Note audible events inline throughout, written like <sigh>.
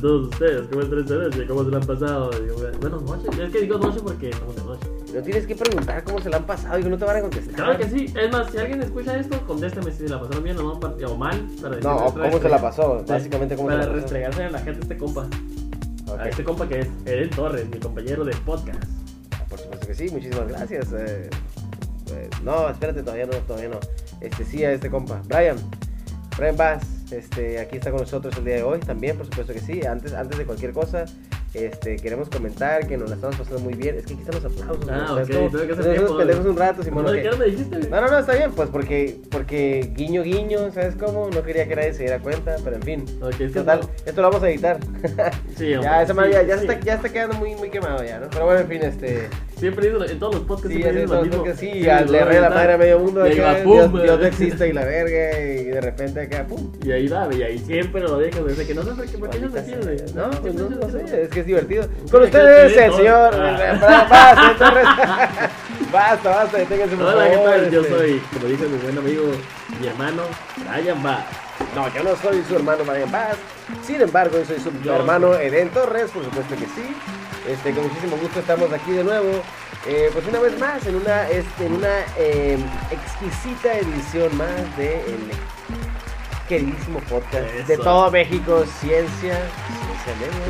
todos ustedes? ¿Cómo están esta noche? ¿Cómo se la han pasado? Digo, bueno, noche. Es que digo noche porque estamos de noche. No tienes que preguntar cómo se la han pasado y no te van a contestar. Claro que sí. Es más, si alguien escucha esto, contésteme si se la pasaron bien o no, o mal. Para No, cómo se la pasó, básicamente cómo se Para la pasó. restregarse a la gente este compa. A este compa que es Eren Torres, mi compañero de podcast. Por supuesto que sí, muchísimas gracias. eh, pues, no, espérate, todavía no, todavía no. Este sí, a este compa. Brian, Brian Bass, este, aquí está con nosotros el día de hoy también, por supuesto que sí. Antes, antes de cualquier cosa, este, queremos comentar que nos la estamos pasando muy bien. Es que aquí están los aplausos. Ah, ¿no? Ok, como- tengo que hacer tiempo. un rato, Simón. ¿No, ok. ¿De qué no me dijiste? No, no, no, está bien, pues porque, porque guiño, guiño, ¿sabes cómo? No quería que nadie se diera cuenta, pero en fin. Ok, es que Total, no- esto lo vamos a editar. <laughs> Sí, <laughs> hombre, ya, esa sí, ya, ya sí. está, ya está quedando muy, muy quemado ya, ¿no? Pero bueno, en fin, este... Siempre digo, en todos los podcasts Sí, siempre digo lo mismo. sí, Sí, al le re la madre a medio mundo, Y ahí acá, va, pum, Dios. Dios no existe y la verga, y de repente acá, pum. Y ahí va, y ahí siempre lo dejas, desde que no sé por qué, por qué no Maldita sirve. No, pues no, siempre no me sé, es que es divertido. Con ustedes, el señor. Ah. Basta, <laughs> Torres. <laughs> Basta, basta, deténganse por Hola, ¿qué favor, tal? Yo este. soy, como dice mi buen amigo, mi hermano, Brian Bass. No, yo no soy su hermano Brian Paz. Sin embargo, yo soy su Yo hermano soy. Eden Torres, por supuesto que sí. Este, con muchísimo gusto estamos aquí de nuevo. eh, pues una vez más, en una, este, en una eh, exquisita edición más de el queridísimo podcast de todo México, Ciencia.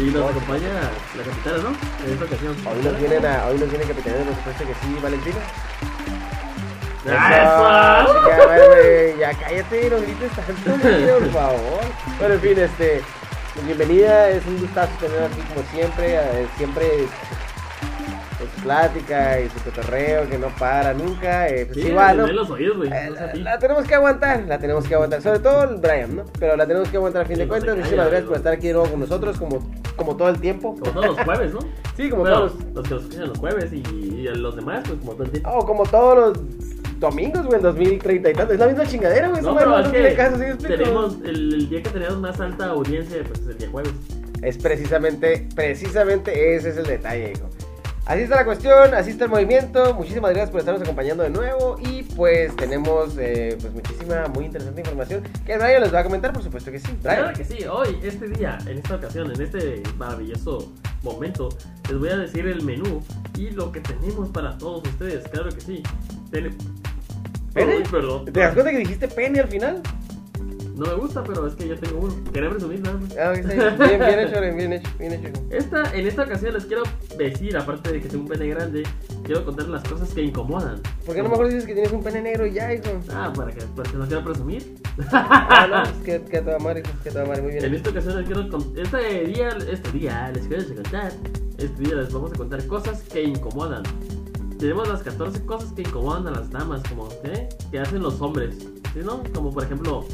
Y nos acompaña la capitana, ¿no? En esta ocasión. Hoy nos vienen a, hoy nos viene por supuesto que sí, Valentina. ¡Ah, eso! chica, vale, ya cállate, no grites tanto, por <laughs> favor. Bueno, en fin, este, bienvenida, es un gustazo tener aquí como siempre, eh, siempre con su plática y su cotorreo que no para nunca, eh, pues Sí, igual, ¿no? de los oídos, güey. Eh, la, tenemos que aguantar, la tenemos que aguantar, sobre todo el Brian, ¿no? Pero la tenemos que aguantar a fin Sí, de no se cuentas. Muchísimas gracias por estar aquí de nuevo con nosotros, como, como todo el tiempo. Como todos los jueves, ¿no? <laughs> Sí, como Bueno, todos los los que los escuchan los jueves y, y los demás, pues como todo el tiempo. Oh, como todos los domingos, güey, en 2030 y tanto. Es la misma chingadera, güey. No, pero es que caso, ¿sí tenemos el, el día que tenemos más alta audiencia, pues es el día jueves. Es precisamente, precisamente ese es el detalle, hijo. Así está la cuestión, así está el movimiento. Muchísimas gracias por estarnos acompañando de nuevo. Y pues tenemos eh, pues muchísima, muy interesante información que Brian les va a comentar, por supuesto que sí. Claro que sí, hoy, este día, en esta ocasión, en este maravilloso momento, les voy a decir el menú y lo que tenemos para todos ustedes. Claro que sí. Ten- ¿Pene? Uy, perdón. ¿Te das cuenta que dijiste pene al final? No me gusta, pero es que yo tengo uno. Quería presumir nada más. Ah, ok, está bien. Bien, hecho, bien hecho, bien hecho. Esta, en esta ocasión les quiero decir, aparte de que tengo un pene grande, quiero contar las cosas que incomodan. ¿Por qué no mejor dices que tienes un pene negro y ya, hijo? Ah, para que pues, no quiero presumir. Ah, no, es que, que a toda madre, hijo, que a toda madre, muy bien. En esta ocasión les quiero con- este día, este día les quiero contar, este día les vamos a contar cosas que incomodan. Tenemos las 14 cosas que incomodan a las damas, como ¿eh? que hacen los hombres, ¿sí, no? Como por ejemplo,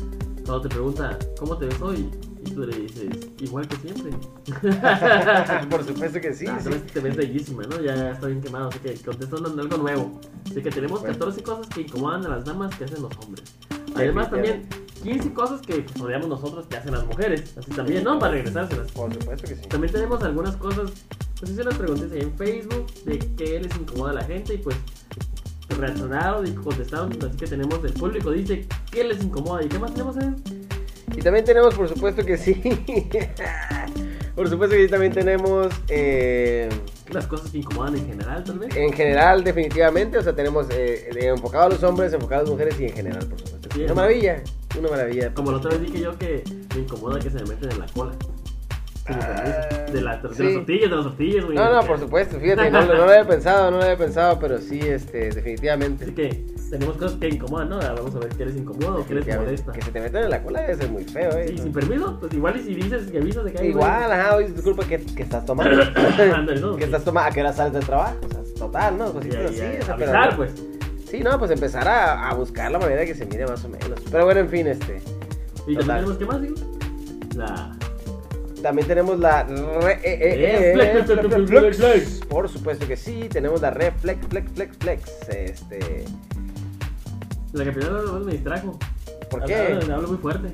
cuando te pregunta ¿cómo te ves hoy? Y tú le dices igual que siempre. <laughs> Por supuesto que sí. Ah, sí. te, ves, bellísima, ¿no? Ya está bien quemado, así que contestando algo nuevo. Así que tenemos Bueno. 14 cosas que incomodan a las damas que hacen los hombres. Además también 15 cosas que pues, odiamos nosotros que hacen las mujeres. Así también, ¿no? Para regresárselas. Por supuesto que sí. También tenemos algunas cosas, pues hice unas preguntas ahí en Facebook de qué les incomoda a la gente y pues reaccionaron y contestaron. Así que tenemos el público dice qué les incomoda y qué más tenemos ahí. Y también tenemos, por supuesto que sí. por supuesto que sí, también tenemos. eh, Las cosas que incomodan en general, tal vez. en general, definitivamente. O sea, tenemos eh, de enfocado a los hombres, enfocado a las mujeres y en general, por supuesto. Sí, una maravilla. Una maravilla. Como la otra vez dije yo que me incomoda que se me meten en la cola. Ah, permiso. de, la, de sí. las tortillas, de las tortillas, güey. No, no, por supuesto. Fíjate, no, no lo había pensado, no lo había pensado, pero sí, este, definitivamente. Así que tenemos cosas que incomodan, ¿no? Vamos a ver qué les incomoda o qué les molesta. Que se te metan en la cola debe ser muy feo, eh. Sí, sin permiso, pues igual y si dices y avisas de que hay. Igual, ajá, oye, disculpa que, que estás tomando. <coughs> Ándale, ¿no? que estás tomando, a qué hora sales del trabajo. O sea, total, ¿no? Y- y- así. pero- avisar, pues. Sí, no, pues empezar a, a buscar la manera de que se mire más o menos. Pero bueno, en fin, este. Y también tenemos, ¿qué más, digo? La. También tenemos la re- eh, eh, flex, eh, flex. Por supuesto que sí, tenemos la red flex, flex, flex, flex. Este. La capitana no me distrajo. ¿Por qué? Hablo, hablo muy fuerte.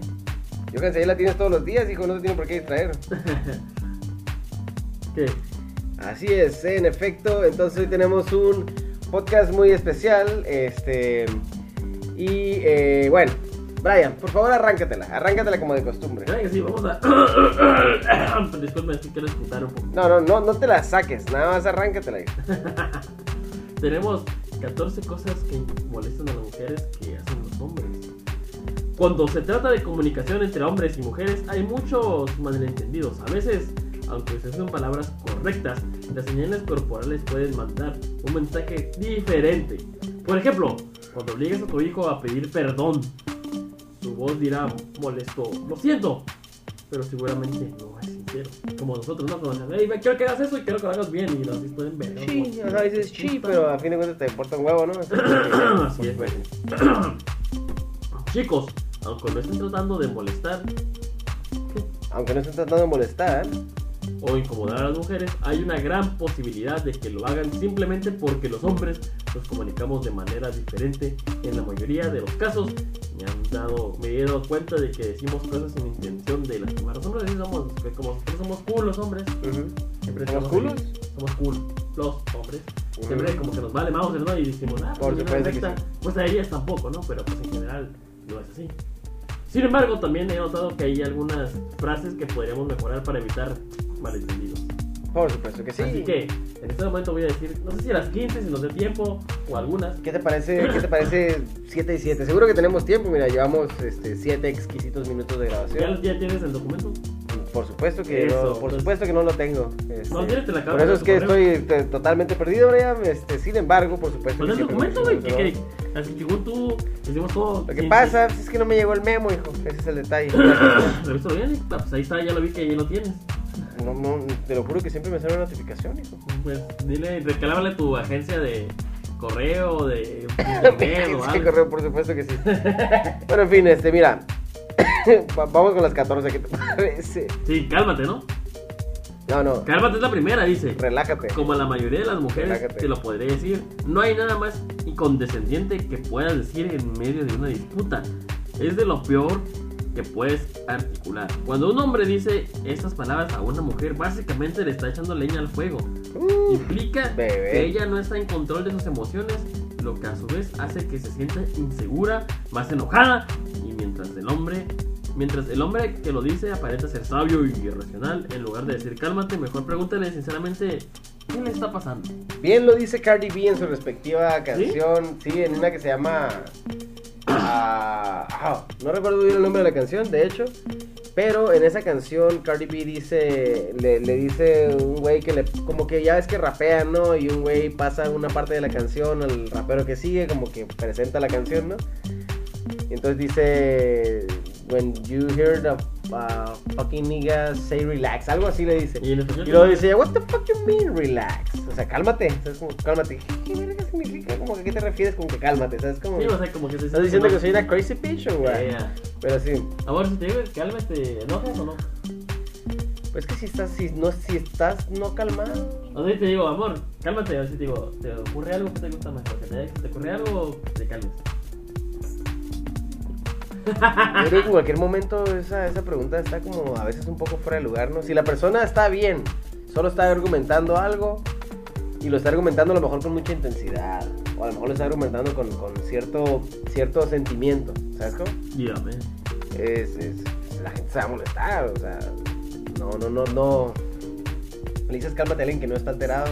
Yo que ahí la tienes todos los días, hijo, no te tiene por qué distraer. <laughs> ¿Qué? Así es, en efecto. Entonces hoy tenemos un podcast muy especial. Este. Y eh, bueno, Brian, por favor, arráncatela. Arráncatela como de costumbre. Claro que sí, vamos a. <coughs> Disculpe, es que quiero escuchar un poco. No, no, no, no te la saques. Nada más arráncatela. <laughs> Tenemos 14 cosas que molestan a las mujeres que hacen los hombres. Cuando se trata de comunicación entre hombres y mujeres, hay muchos malentendidos. A veces, aunque se usen palabras correctas, las señales corporales pueden mandar un mensaje diferente. Por ejemplo, cuando obligas a tu hijo a pedir perdón, tu voz dirá molesto, lo siento, pero seguramente no es sincero. Como nosotros, ¿no? Dicen, hey, me quiero que hagas eso y quiero que lo hagas bien, y así pueden ver. ¿no? Sí, Como- o sea, dices sí, pero a fin de cuentas te importa un huevo, ¿no? <coughs> Así es. <coughs> Chicos, aunque no estén tratando de molestar Aunque no estén tratando de molestar. O incomodar a las mujeres, hay una gran posibilidad de que lo hagan simplemente porque los hombres nos comunicamos de manera diferente. En la mayoría de los casos, me han dado, me he dado cuenta de que decimos cosas sin intención de lastimar a los hombres. Somos, como nosotros somos cool los hombres. Ujú. Siempre ¿Somos culos? ahí, Somos cool, los hombres. Ujú. Siempre como que nos vale Mauser, ¿no? Y decimos, ah, Por pues, supuesto que esta- sí. pues a ellas tampoco, ¿no? Pero pues en general no es así. Sin embargo, también he notado que hay algunas frases que podríamos mejorar para evitar malentendidos. Por supuesto que sí. Así que en este momento voy a decir, no sé si a las 15, si nos dé tiempo, o algunas. ¿Qué te parece, qué te parece 7 y 7? Seguro que tenemos tiempo, mira, llevamos este, 7 exquisitos minutos de ¿Ya, grabación. ya tienes el documento? Por supuesto que Eso, no, por pues. supuesto que no lo tengo. este, No, tienes, te la acabo por eso es que correo. estoy te- totalmente perdido, Brian. Este, sin embargo, por supuesto Pues que el documento, lo güey, que, así según tú hicimos todo. Lo que pasa es que no me llegó el memo, hijo. Ese es el detalle. Revísalo bien, y, pues ahí está, ya lo vi que ya lo tienes. No, no, te lo juro que siempre me sale una notificación, hijo. Pues dile, reclámale a tu agencia de correo, de <laughs> internet o algo. correo, por supuesto que sí. bueno, en fin, este, mira. <coughs> Va- Vamos con las 14, ¿qué te parece? Sí, cálmate, ¿no? No, no, Cálmate es la primera, dice. relájate. Como la mayoría de las mujeres Relájate. te lo podré decir, no hay nada más incondescendiente que puedas decir en medio de una disputa. Es de lo peor que puedes articular. Cuando un hombre dice estas palabras a una mujer, básicamente le está echando leña al fuego. Uh, Implica Bebé. que ella no está en control de sus emociones, lo que a su vez hace que se sienta insegura, más enojada, y mientras el hombre, mientras el hombre que lo dice aparenta ser sabio y racional, en lugar de decir cálmate, mejor pregúntale sinceramente qué le está pasando. Bien lo dice Cardi B en su respectiva canción, sí, en una que se llama... no recuerdo bien el nombre de la canción, de hecho, pero en esa canción Cardi B dice, le, le dice un güey que le, como que ya es que rapea, ¿no? Y un güey pasa una parte de la canción al rapero que sigue, como que presenta la canción, ¿no? Y entonces dice, when you hear the uh, fucking nigga say relax, algo así le dice. Y luego dice, what the fuck you mean relax? O sea, cálmate, cálmate. <laughs> ¿Qué Como que, ¿a qué te refieres con que cálmate? ¿Sabes? Como, Sí, o sea, como que se ¿Estás diciendo que soy una crazy bitch o güey? Yeah. Pero sí, Amor, si te digo cálmate, ¿enojas o no? pues que si estás, si no, si estás no calmado. O sea, te digo, amor, cálmate, ver si te digo, ¿te ocurre algo que te gusta? ¿Que te, te ocurre algo o te calmes? Yo creo que en cualquier momento esa, esa pregunta está como a veces un poco fuera de lugar, ¿no? Si la persona está bien, solo está argumentando algo y lo está argumentando a lo mejor con mucha intensidad, o a lo mejor lo está argumentando con, con cierto, cierto sentimiento, ¿sabes cómo? Dígame. es, es- la gente se va a molestar, o sea, no, no, no, no. Le dices cálmate a alguien que no está alterado,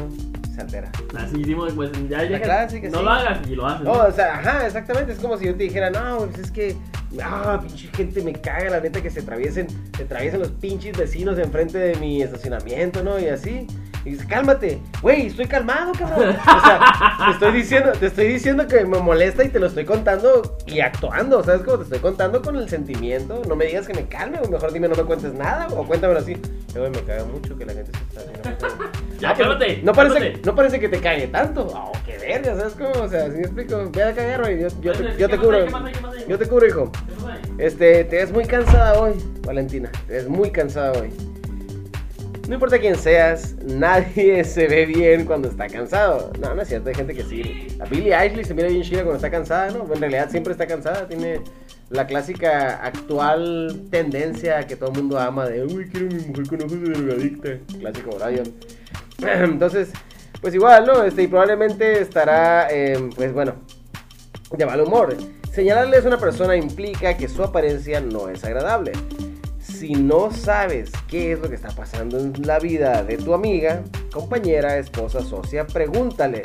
se altera. Así hicimos, pues ya ya clásica, No sí. lo hagas y lo haces. No, o sea, ajá, exactamente, es como si yo te dijera, no, pues es que, ah, pinche gente me caga, la neta que se atraviesen, se atraviesen los pinches vecinos enfrente de mi estacionamiento, ¿no? Y así. Y dices, cálmate, güey, estoy calmado, cabrón. O sea, te estoy diciendo, te estoy diciendo que me molesta y te lo estoy contando y actuando, ¿sabes? Como te estoy contando con el sentimiento. No me digas que me calme, o mejor dime no me cuentes nada, o cuéntamelo así. Güey, me caga mucho que la gente se estacione. Ya, Ah, cálmate, No parece, cálmate. no parece que te cague tanto. Oh, qué verga, ¿sabes cómo? O sea, si me explico, ve a cagar, güey. Yo, yo, te, yo ¿qué te cubro. Yo te cubro, hijo. Este, te ves muy cansada hoy, Valentina. Te ves muy cansada hoy. No importa quién seas, nadie <laughs> se ve bien cuando está cansado. No, no es cierto, hay gente que sí. La Billie Eilish se mira bien chida cuando está cansada, ¿no? En realidad siempre está cansada, tiene la clásica actual tendencia que todo el mundo ama de, uy, quiero a mi mujer con ojos de drogadicta. Clásico Brian. <clears throat> Entonces, pues igual, ¿no? Este, y probablemente estará, eh, pues bueno, de mal humor. Señalarles a una persona implica que su apariencia no es agradable. Si no sabes qué es lo que está pasando en la vida de tu amiga, compañera, esposa, socia, pregúntale.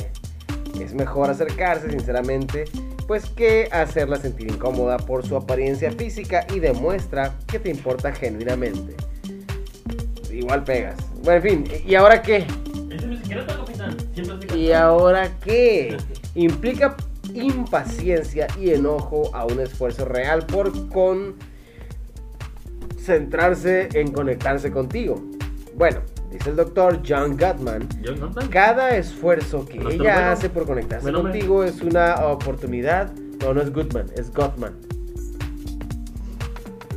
Es mejor acercarse sinceramente, pues que hacerla sentir incómoda por su apariencia física y demuestra que te importa genuinamente. Igual pegas. Bueno, en fin, ¿y ahora qué? ¿Y ahora qué? <laughs> Implica impaciencia y enojo a un esfuerzo real por concentrarse en conectarse contigo. Bueno, dice el doctor John Gottman, John Gottman. cada esfuerzo que ella bueno. hace por conectarse contigo es una oportunidad. No, no es Goodman, es Gottman.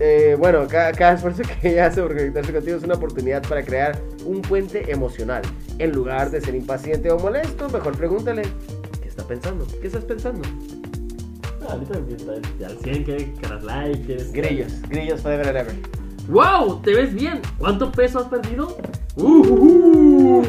Eh, bueno, cada, cada esfuerzo que ella hace por conectarse contigo es una oportunidad para crear un puente emocional. En lugar de ser impaciente o molesto, mejor pregúntale, ¿qué está pensando? ¿Qué estás pensando? Ahorita al 100 que caras like. que eres- Grillos, grillos forever and ever. ¡Wow! ¿Te ves bien? ¿Cuánto peso has perdido? Uh,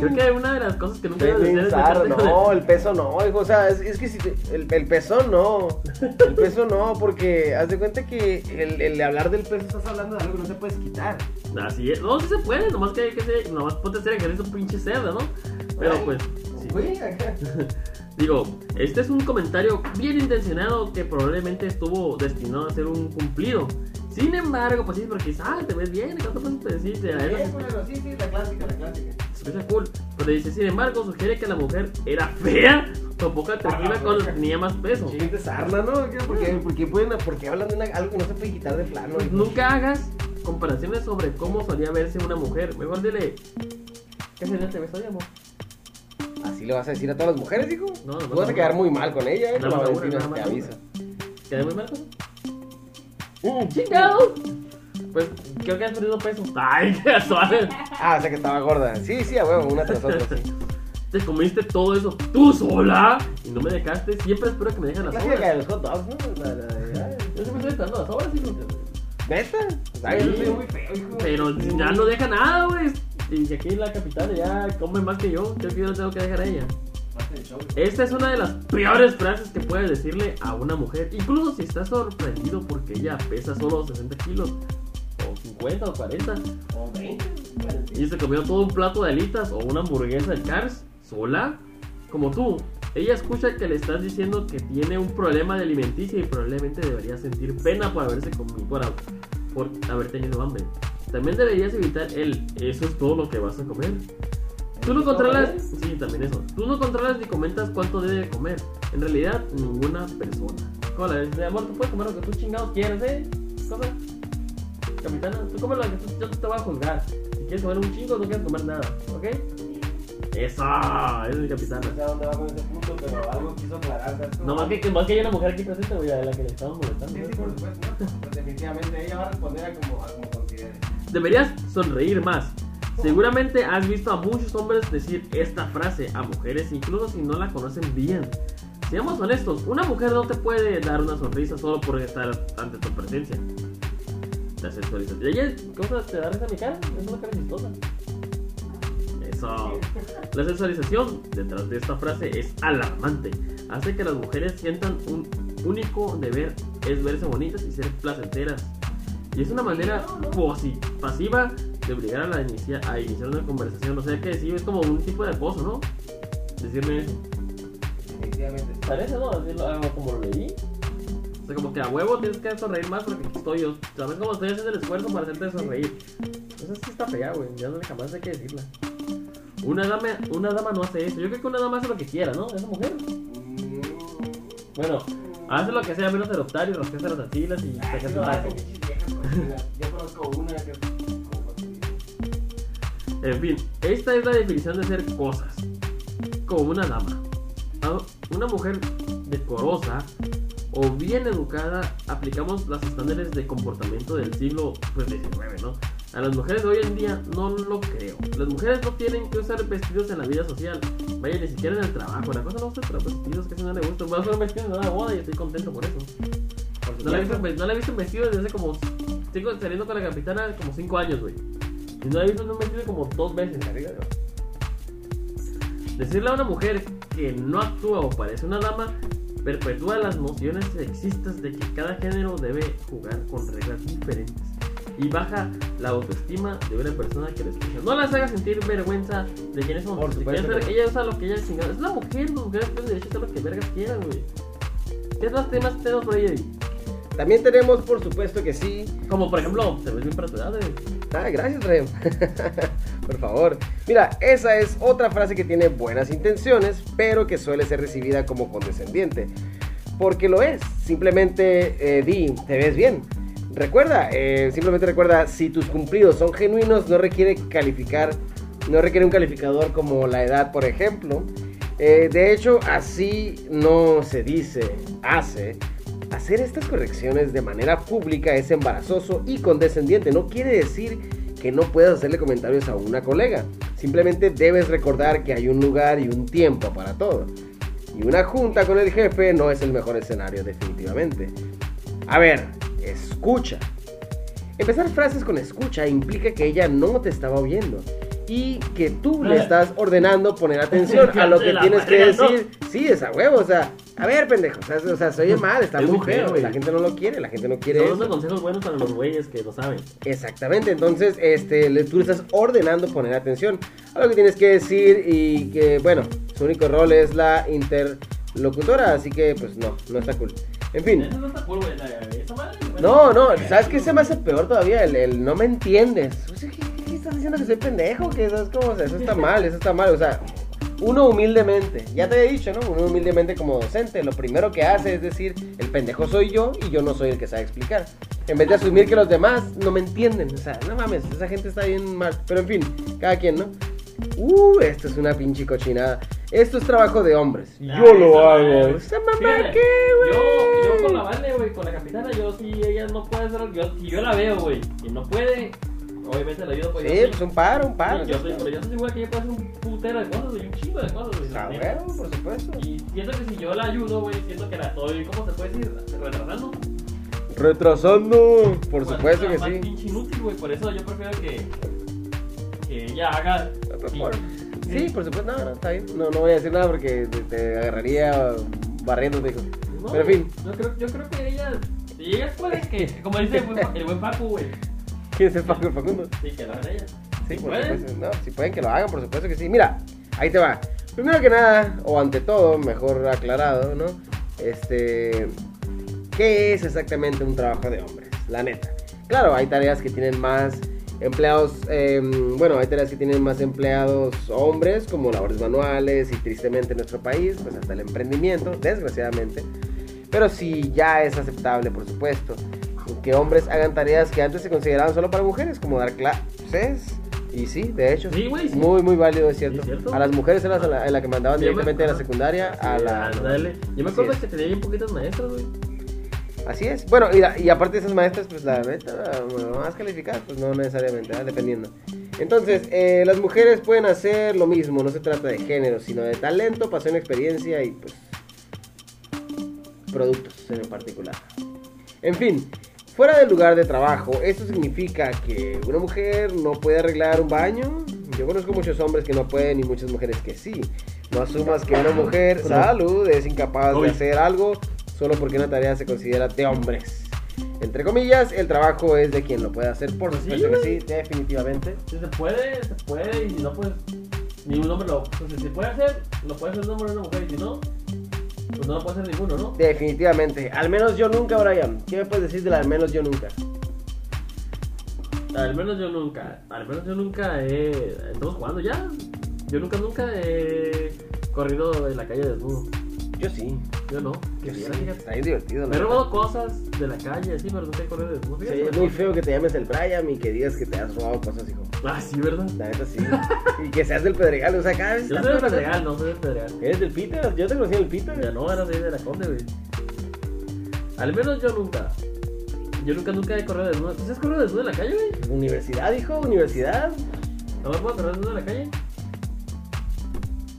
Creo que una de las cosas que nunca debes de hacer es Pensar, no, joder. el peso no, hijo, o sea, es, es que si te- el, el peso no, el peso no, porque haz de cuenta que el, el hablar del peso estás hablando de algo que no se puedes quitar. Así es. No, sí se puede, nomás que hay que ser, nomás ponte que eres un pinche cerdo, ¿no? Pero Ay, pues, sí. Güey, acá. <laughs> Digo, este es un comentario bien intencionado que probablemente estuvo destinado a ser un cumplido. Sin embargo, pues sí, porque dices, ah, te ves bien, ¿cuánto puedes decirte a él? Sí, bueno, sí, sí, la clásica, la clásica. Se escucha cool. Pero dice, sin embargo, sugiere que la mujer era fea o poco atractiva Ah, cuando güey. tenía más peso. Siguiente sarna, ¿no? ¿Por qué, por qué pueden, por qué hablan de una- algo que no se puede quitar de plano? Pues nunca hagas comparaciones sobre cómo solía verse una mujer. Mejor dile, ¿qué sería te ves hoy, amor? Así le vas a decir a todas las mujeres, hijo. No, no, Tú vas a no. quedar muy mal con ella, eh. Nada más te aviso. ¿Quedé muy mal? cosa? Mm, ¡Chingado! Pues creo que has perdido peso. ¡Ay, <laughs> qué suave! Ah, o sea que estaba gorda. Sí, sí, a huevo, una tras otra, sí. <laughs> Te comiste todo eso tú sola y no me dejaste. Siempre espero que me dejen La las de obras. los hot dogs, ¿no? La- la de- ay, Yo siempre estoy esperando las obras, hijo. ¿Neta? Ay, Sí. yo soy muy feo, hijo. Pero ya no deja nada, güey. Y que aquí la capital ya come más que yo. Creo que yo tengo que dejar a ella. Esta es una de las peores frases que puedes decirle a una mujer. Incluso si estás sorprendido porque ella pesa solo 60 kilos. O 50 o 40. O 20. Y se comió todo un plato de alitas o una hamburguesa de Cars sola, como tú. Ella escucha que le estás diciendo que tiene un problema de alimenticia y probablemente debería sentir pena por haberse comido, por haber tenido hambre. También deberías evitar el eso es todo lo que vas a comer. Tú no controlas, sí, también eso. Tú no controlas ni comentas cuánto debe comer. En realidad, ninguna persona. ¿Cómo la ves? Mi amor, tú puedes comer lo que tú chingados quieras, ¿eh? Come. Capitana, tú comes lo que tú, yo te voy a juzgar. Si quieres comer un chingo, no quieres comer nada, ¿ok? Eso, esa es mi capitana. No sé a dónde va con ese punto, pero algo quiso aclarar. No más que, más que hay una mujer aquí presente, güey, a la que le estamos molestando. Sí, sí, por supuesto. ¿no? Pues definitivamente ella va a responder a como, a como. Deberías sonreír más. Seguramente has visto a muchos hombres decir esta frase a mujeres, incluso si no la conocen bien. Seamos honestos, una mujer no te puede dar una sonrisa solo por estar ante tu presencia. La sexualización. Ella, ¿cómo te da risa mi cara? Es una cara chistosa. Eso. La sensualización detrás de esta frase es alarmante. Hace que las mujeres sientan un único deber es verse bonitas y ser placenteras. Y es una manera pasiva de obligar a, la inicia- a iniciar una conversación. O sea que sí, es como un tipo de acoso, ¿no? Decirme eso. Definitivamente. Parece, ¿no? Decirlo algo como lo leí. O sea, como que a huevo tienes que sonreír más porque aquí estoy yo. ¿Sabes cómo estoy haciendo el esfuerzo para hacerte sonreír? Eso sí está fea, güey. Ya no le jamás hay que decirla. Una dama, una dama no hace eso. Yo creo que una dama hace lo que quiera, ¿no? Esa mujer. Mm, Bueno, hace lo que sea menos adoptar y rascarse las axilas y Ay, sacarse taco. Yo conozco una que. En fin, esta es la definición de ser cosas. Como una dama. Una mujer decorosa o bien educada, aplicamos los estándares de comportamiento del siglo pues, XIX, ¿no? A las mujeres de hoy en día no lo creo. Las mujeres no tienen que usar vestidos en la vida social. Vaya, ni siquiera en el trabajo. La cosa no usa vestidos que si no le gusta. Voy a usar un vestido en una boda y estoy contento por eso. Por No la he visto, no la he visto en vestido desde hace como. Sigo saliendo con la capitana como 5 años, güey. Y no he visto un vestido como dos veces. Decirle a una mujer que no actúa o parece una dama perpetúa las nociones sexistas de que cada género debe jugar con reglas diferentes y baja la autoestima de una persona que lo escucha. No las haga sentir vergüenza de quiénes son. Por supuesto no. ella usa lo que ella chingada. Es la mujer, las mujeres tienen derecho a hacer lo que vergas quieran, güey. ¿Qué más temas tenemos por ahí? Eddie? También tenemos, por supuesto que sí. Como por ejemplo, te ves bien para tu edad. Ah, gracias, Rem. <laughs> por favor. Mira, esa es otra frase que tiene buenas intenciones, pero que suele ser recibida como condescendiente. Porque lo es. Simplemente eh, di, te ves bien. Recuerda, eh, simplemente recuerda, si tus cumplidos son genuinos, no requiere calificar, no requiere un calificador como la edad, por ejemplo. Eh, de hecho, así no se dice, hace. Hacer estas correcciones de manera pública es embarazoso y condescendiente. No quiere decir que no puedas hacerle comentarios a una colega. Simplemente debes recordar que hay un lugar y un tiempo para todo. Y una junta con el jefe no es el mejor escenario definitivamente. A ver, escucha. Empezar frases con escucha implica que ella no te estaba oyendo y que tú le estás ordenando poner atención a lo <laughs> que tienes que decir. Sí, es a huevo, o sea, a ver, pendejo, o sea, se oye mal, está Es muy feo, la gente no lo quiere, la gente no quiere Son consejos buenos para los güeyes que lo saben. Exactamente, entonces este, tú le estás ordenando poner atención a lo que tienes que decir y que, bueno, su único rol es la interlocutora, así que pues no, no está cool. En fin, no está cool, güey. la- Esa madre, güey. no, no, ¿sabes qué se me hace peor todavía? El, el no me entiendes. O sea, ¿qué, qué estás diciendo que soy pendejo? Que eso, es como, o sea, eso está mal, eso está mal, o sea... Uno humildemente, ya te he dicho, ¿no? Uno humildemente como docente, lo primero que hace es decir, el pendejo soy yo y yo no soy el que sabe explicar. En vez de asumir que los demás no me entienden. O sea, no mames, esa gente está bien mal. Pero en fin, cada quien, ¿no? Uh, esto es una pinche cochinada. Esto es trabajo de hombres. Ah, yo lo esa hago. ¿Esta mamá qué, güey? Yo, yo con la Vale, güey, con la capitana, yo sí, ella no puede hacer. Yo, si yo la veo, güey, y no puede, obviamente la ayudo. Pues, Sí, pues un paro, un paro. Yo soy, pero yo estoy igual que ella puede hacer un putero de cosas, güey, un chingo de cosas, güey. Ah, bueno, por supuesto. Y siento que si yo la ayudo, güey, siento que la estoy, ¿cómo se puede decir? Retrasando. Retrasando, por Pues, supuesto que sí. pinche inútil, güey, por eso yo prefiero que, que ella haga. y- Sí, por supuesto, no, no, está bien. No, no voy a decir nada porque te, te agarraría barriéndote, hijo. No, Pero en fin, Yo creo, yo creo que ella, si ella puede, que, como dice el buen, el buen Papu, güey, <laughs> ¿quién es el Paco Facundo? sí, que lo hagan ella. Sí, por ¿Pueden? supuesto. No, si pueden que lo hagan, por supuesto que sí. Mira, ahí te va. Primero que nada, o ante todo, mejor aclarado, ¿no? Este. ¿Qué es exactamente un trabajo de hombres? La neta. Claro, hay tareas que tienen más empleados. eh, bueno, hay tareas que tienen más empleados hombres, como labores manuales, y tristemente en nuestro país, pues hasta el emprendimiento, desgraciadamente. Pero sí, ya es aceptable, por supuesto, que hombres hagan tareas que antes se consideraban solo para mujeres, como dar clases. Y sí, de hecho, Sí, güey, sí. muy, muy válido, es cierto. A las mujeres era la, la que mandaban Yo directamente de la secundaria a la... Dale. Yo me acuerdo es. que tenía bien poquitas maestras, güey. Así es. Bueno, y, la- y aparte de esas maestras, pues la neta, más calificadas, pues no necesariamente, dependiendo. Entonces, eh, las mujeres pueden hacer lo mismo, no se trata de género, sino de talento, pasión, experiencia y pues productos en particular. En fin, fuera del lugar de trabajo, esto significa que una mujer no puede arreglar un baño. Yo conozco muchos hombres que no pueden y muchas mujeres que sí. No asumas que una mujer, salud, es incapaz de hacer algo solo porque una tarea se considera de hombres. Entre comillas, el trabajo es de quien lo puede hacer, por Sí, supuesto que güey. sí, definitivamente. Si se puede, se puede, y si no, pues ni un hombre lo. Pues si se puede hacer, lo puede hacer un hombre o una mujer, y si no, pues no lo puede hacer ninguno, ¿no? Definitivamente. Al menos yo nunca, Brian. ¿Qué me puedes decir del al menos yo nunca? Al menos yo nunca, al menos yo nunca he. Estamos jugando ya. Yo nunca, nunca he corrido en la calle desnudo. Yo sí. Yo no. Yo sí. Está bien divertido. Me he robado cosas de la calle, así, pero nunca he corrido desnudo. Sí, Fíjate, es muy feo que te llames el Brian y que digas que te has robado cosas, hijo. Ah, sí, ¿verdad? La neta sí. <laughs> y que seas del Pedregal, o sea, cada vez Yo soy del Pedregal, no soy del Pedregal. ¿Eres del Peter? Yo te conocí en el Peter. Ya no, era de la Conde, güey. Al menos yo nunca. Yo nunca, nunca he corrido desnudo. ¿Tú has corrido desnudo en la calle, güey? Universidad, hijo, universidad. ¿No me puedo correr desnudo en la calle?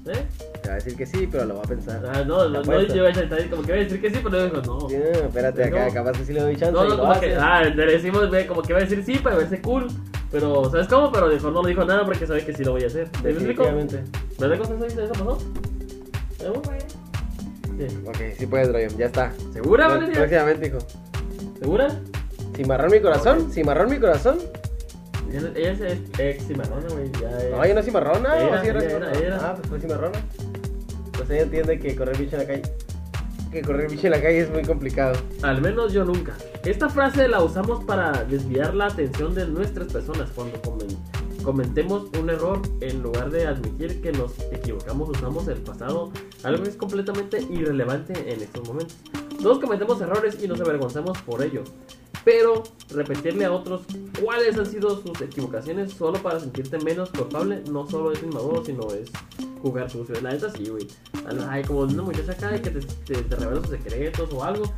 ¿Eh? Te va a decir que sí, pero lo va a pensar. Ah, no, no, no, yo iba a decir- como que iba a decir que sí, pero dijo no. Sí, no, espérate, acá, capaz que sí le doy chance. No, no, como que, haces. ah, le decimos, como que iba a decir sí para verse cool. Pero, ¿sabes cómo? Pero dijo, no le dijo nada porque sabe que sí lo voy a hacer. ¿Me explico? ¿Verdad que eso, eso pasó? ¿Eh, güey? Sí. Ok, sí puedes, Brian, ya está. ¿Segura, Valeria? Próximamente, hijo. ¿Segura? Cimarrón mi corazón, cimarrón mi corazón. Ella, es ex cimarrona, güey. No, ella no es cimarrona. Era, ¿o sí era cimarrona? era, era. Ah, pues fue cimarrona. Pues ella entiende que correr bicho en la calle. Que correr bicho en la calle es muy complicado. Al menos yo nunca. Esta frase la usamos para desviar la atención de nuestras personas cuando comen- cometemos un error en lugar de admitir que nos equivocamos usamos el pasado, algo que es completamente irrelevante en estos momentos. Todos cometemos errores y nos avergonzamos por ello. Pero repetirle a otros cuáles han sido sus equivocaciones solo para sentirte menos culpable no solo es inmaduro, sino es jugar sucio. La neta sí, güey. Ay, como una muchacha acá que te, te, te revela sus secretos o algo.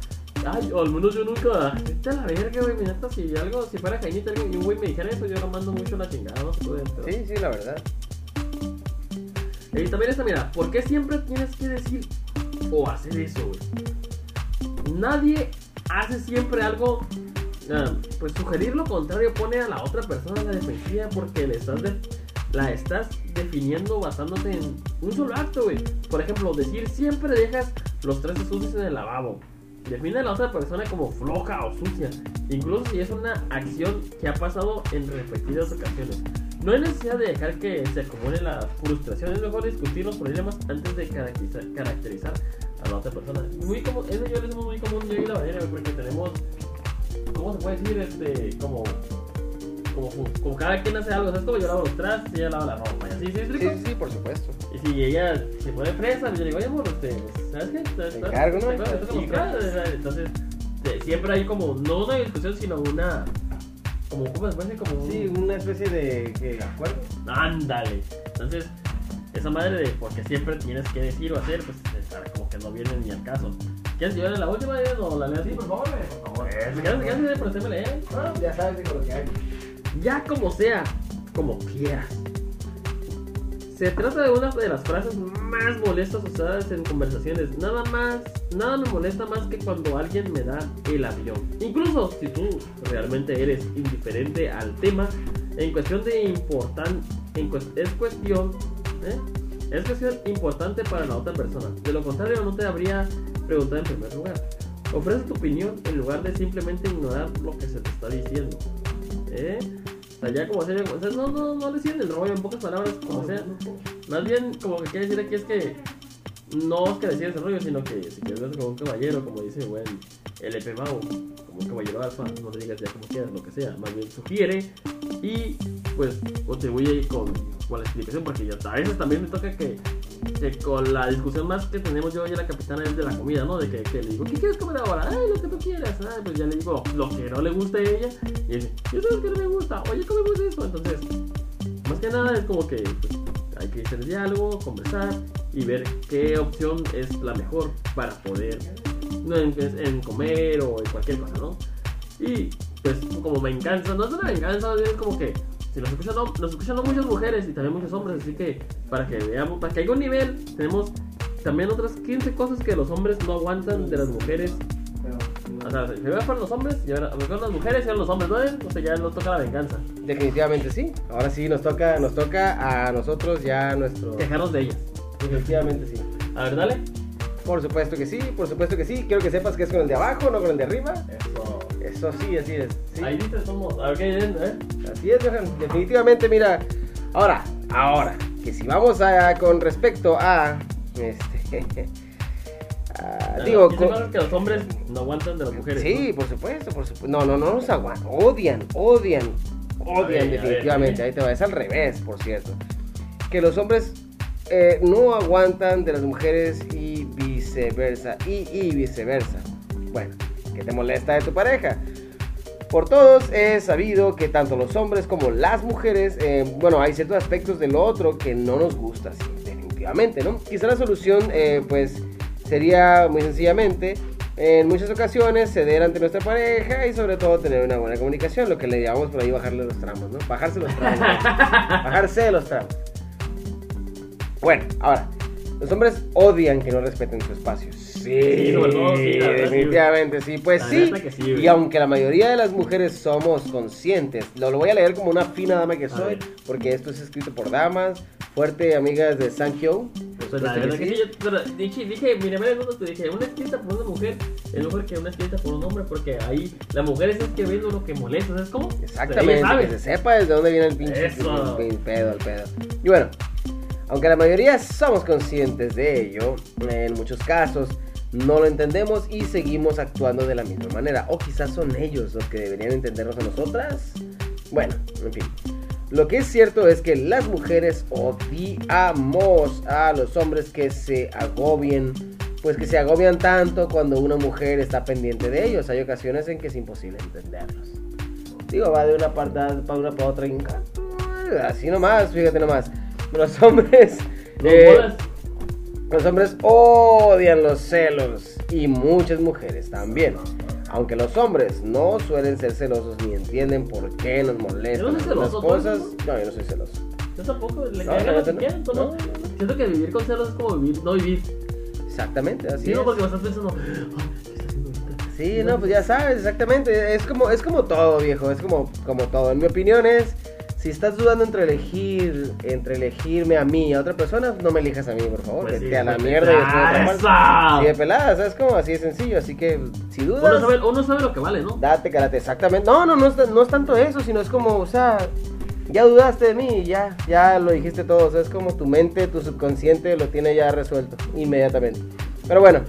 Ay, o al menos yo nunca. Vete a la verga, güey. Mi neta, si algo, si fuera cañita y un güey me dijera eso, yo lo mando mucho a la chingada. No se puede. pero- Sí, sí, la verdad. Y también esta, mira, ¿por qué siempre tienes que decir o hacer eso, güey? Nadie hace siempre algo, ah, pues sugerir lo contrario pone a la otra persona en la defensiva porque le estás de- la estás definiendo basándote en un solo acto, güey. Por ejemplo, decir siempre dejas los trastes sucios en el lavabo. Define a la otra persona como floja o sucia, incluso si es una acción que ha pasado en repetidas ocasiones. No hay necesidad de dejar que se acumule la frustración, es mejor discutir los problemas antes de caracterizar a la otra persona. Muy común, eso yo lo hacemos muy común yo y la güey, porque tenemos, ¿cómo se puede decir? Este, como, como, como cada quien hace algo, ¿sabes? Como yo lavo los trastes y ella lava la ropa, y así, ¿sí, Sí, explico? sí, sí, por supuesto. Y si ella se pone fresa, yo le digo, oye, amor, este, ¿sabes qué? ¿Sabes- Te encargo, ¿no? Entonces, siempre hay como, no una discusión, sino una, como, ¿cómo se puede decir? Como Sí, una especie de que acuerdo. Ándale. Entonces, esa madre de porque siempre tienes que decir o hacer, pues está como que no viene ni al caso. ¿Quieres que yo la última vez o la leo así? por favor, por favor. ¿Me quieres, quieres por ya sabes de lo que hay. Ya como sea, como quieras. Se trata de una de las frases más molestas usadas en conversaciones. Nada más, nada me molesta más que cuando alguien me da el avión. Incluso si tú realmente eres indiferente al tema, en cuestión de importan, en es cuestión, es cuestión importante para la otra persona. De lo contrario, no te habría preguntado en primer lugar. Ofrece tu opinión en lugar de simplemente ignorar lo que se te está diciendo. ¿Eh? O ya como sea, o no, no, no le siguen el rollo en pocas palabras, como sea. Más bien, como que quiere decir aquí es que no es que decidas el rollo, sino que si quieres verse como un caballero, como dice buen LP Mau, como un caballero alfa, no le digas ya como quieras, lo que sea. Más bien sugiere y pues contribuye con, con la explicación, porque ya a veces también me toca que, con la discusión más que tenemos yo y la capitana es de la comida, ¿no? De que, le digo, ¿qué quieres comer ahora? Ay, lo que tú quieras. Ay, pues ya le digo lo que no le gusta a ella. Y dice, yo sé lo que no me gusta. Oye, comemos eso. Entonces, más que nada es como que pues, hay que hacer diálogo, conversar y ver qué opción es la mejor para poder en, en comer o en cualquier cosa, ¿no? Y pues como venganza, no es una venganza, es como que si nos escuchan, no- nos escuchan muchas mujeres y también muchos hombres, así que para que veamos, para que haya un nivel, tenemos también otras 15 cosas que los hombres no aguantan de las mujeres. O sea, primero fueron los hombres y ahora fueron las mujeres y ahora los hombres, ¿no? O sea, ya nos toca la venganza. Definitivamente sí. Ahora sí nos toca, nos toca a nosotros ya nuestro. Quejarnos de ellas. Definitivamente sí. A ver, dale. Por supuesto que sí, por supuesto que sí. Quiero que sepas que es con el de abajo, no con el de arriba. Eso. Eso sí, así es. sí. Ahí dice, somos. A ver, ¿qué dicen? ¿Eh? Así es. Definitivamente, mira. Ahora, ahora, que si vamos a con respecto a. Este. <laughs> digo, que los hombres no aguantan de las mujeres. Sí, por supuesto, por supuesto. No, no, no nos aguantan. Odian, odian, odian ver, ver, definitivamente. Ahí te va. Es al revés, por cierto. Que los hombres eh, no aguantan de las mujeres y viceversa. Y, y viceversa. Bueno, ¿qué te molesta de tu pareja? Por todos es sabido que tanto los hombres como las mujeres, eh, bueno, hay ciertos aspectos del otro que no nos gusta, sí, definitivamente, ¿no? Quizá la solución, eh, pues, sería muy sencillamente, en muchas ocasiones, ceder ante nuestra pareja y sobre todo tener una buena comunicación, lo que le llamamos por ahí bajarle los tramos, ¿no? Bajarse los tramos. <laughs> Bajarse de los tramos. Bueno, ahora, los hombres odian que no respeten su espacio. Sí, sobre todo, sí, definitivamente sí. Pues sí, y aunque la mayoría de las mujeres somos conscientes, lo, lo voy a leer como una fina dama que soy, porque esto es escrito por damas, fuerte, amigas de Sankyo. Pues la verdad que sí, yo, pero dije, dije, mire, mire, te dije, una escrita por una mujer es mejor que una escrita por un hombre, porque ahí la mujer es escribiendo lo que molesta, ¿sabes cómo? Exactamente, que se sepa desde dónde viene el pinche Eso. el pedo, el pedo. Y bueno, aunque la mayoría somos conscientes de ello, en muchos casos no lo entendemos y seguimos actuando de la misma manera. O quizás son ellos los que deberían entendernos a nosotras. Bueno, en fin. Lo que es cierto es que las mujeres odiamos a los hombres que se agobien, pues que se agobian tanto cuando una mujer está pendiente de ellos. Hay ocasiones en que es imposible entenderlos. Digo, va de una parte para una para otra y así nomás, fíjate nomás. Los hombres eh, los hombres odian los celos y muchas mujeres también. Aunque los hombres no suelen ser celosos ni entienden por qué nos molestan las cosas. No, yo no soy celoso. Yo tampoco, le no, no, no, no, Siento que vivir con celos es como vivir, no vivir. Exactamente, así sí, es. no, porque estás pensando, Sí, no, pues ya sabes, exactamente. Es como, es como todo, viejo. Es como, como todo. En mi opinión es si estás dudando entre elegir, entre elegirme a mí y a otra persona, no me elijas a mí, por favor. Pues que sí, a la mierda y ¡ah, de pelada, ¿sabes cómo? Así de sencillo. Así que si dudas. Uno sabe, uno sabe lo que vale, ¿no? Date, karate, exactamente. No, no, no es, no es tanto eso, sino es como, o sea, ya dudaste de mí y ya, ya lo dijiste todo. O sea, es como tu mente, tu subconsciente lo tiene ya resuelto inmediatamente. Pero bueno,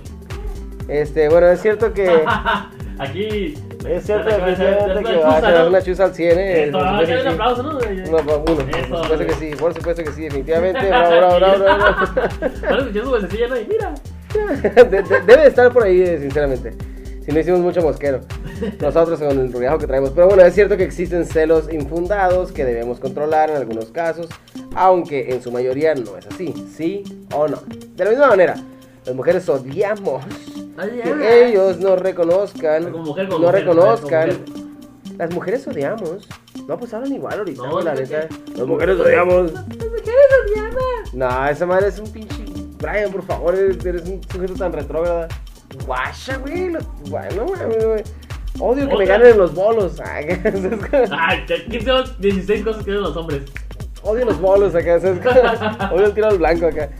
este, bueno, es cierto que. <laughs> Aquí. Es cierto, cierto que va a quedar una chuza al 100, ¿eh? Esto, va a un aplauso, ¿no? Uno. Por supuesto que sí, por supuesto que sí, definitivamente. <laughs> Bravo, bravo, bravo, escuché su vocecilla, ¿no? Y mira. <laughs> Debe de estar por ahí, sinceramente. Si no hicimos mucho mosquero. Nosotros con el ruidajo que traemos. Pero bueno, es cierto que existen celos infundados que debemos controlar en algunos casos. Aunque en su mayoría no es así. ¿Sí o no? De la misma manera, las mujeres odiamos que ellos no reconozcan, mujer, no mujer, reconozcan. Las mujeres odiamos. No, pues hablan igual ahorita, No, la neta. Las mujeres odiamos. Las mujeres odiadas. No, esa madre es un pinche. Brian, por favor, eres, eres un sujeto tan retrógrada. Guacha, güey. Bueno, güey. Odio que me ganen los bolos. <laughs> Ay, Ay, ¿qué- ¿qué son 16 cosas que odian los hombres? Odio los bolos acá. ¿sabes? <laughs> Odio el tiro al blanco acá.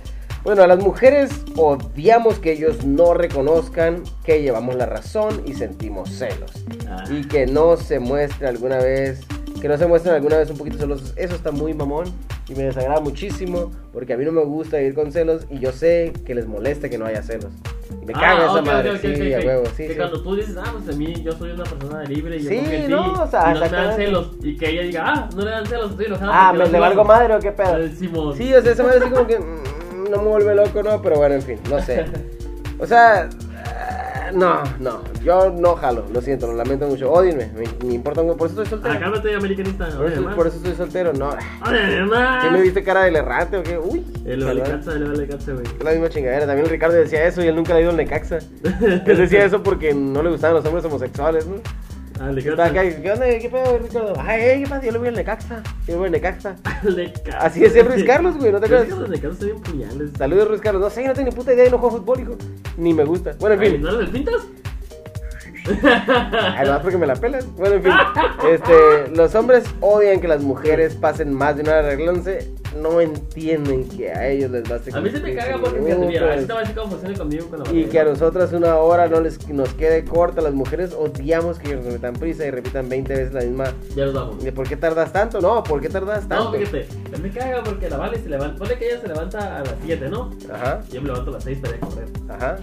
Bueno, a las mujeres odiamos que ellos no reconozcan que llevamos la razón y sentimos celos. Ah. Y que no se muestre alguna vez, que no se muestren alguna vez un poquito celosos. Eso está muy mamón y me desagrada muchísimo porque a mí no me gusta vivir con celos y yo sé que les molesta que no haya celos. Y me caga esa Ah, ok, madre, ok, ok, sí, ok, a huevo, sí, que sí. cuando tú dices, ah, pues a mí yo soy una persona libre y yo Sí, confío en ti, no, o sea, y no me dan celos. Y que ella diga, ah, no le dan celos, estoy enojada. Ah, me no le valgo madre o qué pedo. Eh, Simón. Sí, o sea, esa madre así como que mm, no me vuelve loco, ¿no? Pero bueno, en fin, no sé. O sea, ah, no, no, yo no jalo, lo siento, lo lamento mucho. Odienme, me, me importa mucho, por eso estoy Ah, soltero. cálmate, americanista. Por eso, por eso estoy soltero, no. Además. ¿Qué me viste cara del errante o qué? Uy, El salud. Valecaza, el Valecaza, güey. Es la misma chingadera. También el Ricardo decía eso y él nunca le ha ido al Necaxa. <laughs> Él decía eso porque no le gustaban los hombres homosexuales, ¿no? Ah, Valecaza. ¿Qué onda? ¿Qué pedo, Ricardo? Ay, eh, ¿qué pasa? Yo le voy al Necaxa. Yo le voy al Necaxa. <laughs> Valecaza. Así decía Luis Carlos, güey, ¿no te acuerdas? es bien puñales. Saludos, Luis Carlos. No sé, no tengo ni puta idea y no juego fútbol, hijo. Ni me gusta. Bueno, en fin. ¿No del Pintas? <laughs> Ay, nomás porque me la pelas. Bueno, en fin. Este, los hombres odian que las mujeres pasen más de una hora arreglándose. No entienden que a ellos les baste A mí se me caga 15 porque fíjate, mira, a minutos. te voy a decir cómo funciona conmigo con la Y que a nosotras una hora no les, nos quede corta. Las mujeres odiamos que ellos nos metan prisa y repitan 20 veces la misma. Ya nos vamos. ¿De por qué tardas tanto? No, ¿por qué tardas tanto? No, fíjate, a me caga porque la Vale se levanta. Ponle que ella se levanta a las 7, ¿no? Ajá, Yo me levanto a las 6 para ir a correr. ajá.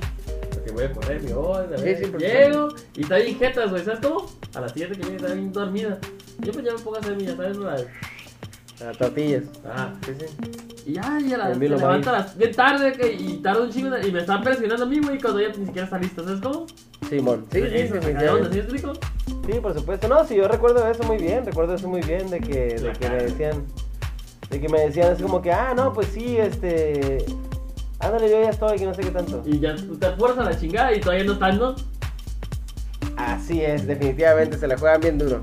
Porque voy a correr, mi voy, a Sí, sí, llego y está bien jetas, güey, ¿sabes cómo? A las 7 que llegue está bien dormida. Yo pues ya me pongo a hacer mi, ya sabes, la... A tortillas. Ah, Sí, sí. y ya, y a las, En se vilo levanta a maíz. las bien tarde que, y tarda un chingo y me están presionando a mí, güey, cuando ella ni siquiera está lista, ¿sabes cómo? Simón. Sí, sí, sí. ¿Sí explico? Sí, por supuesto. No, sí, yo recuerdo eso muy bien. Recuerdo eso muy bien de que, de La que me decían. De que me decían así como que, ah, no, pues sí, este. Ándale, yo ya estoy, que no sé qué tanto. Y ya te fuerzas a la chingada y todavía no están, ¿no? Así es, definitivamente se la juegan bien duro.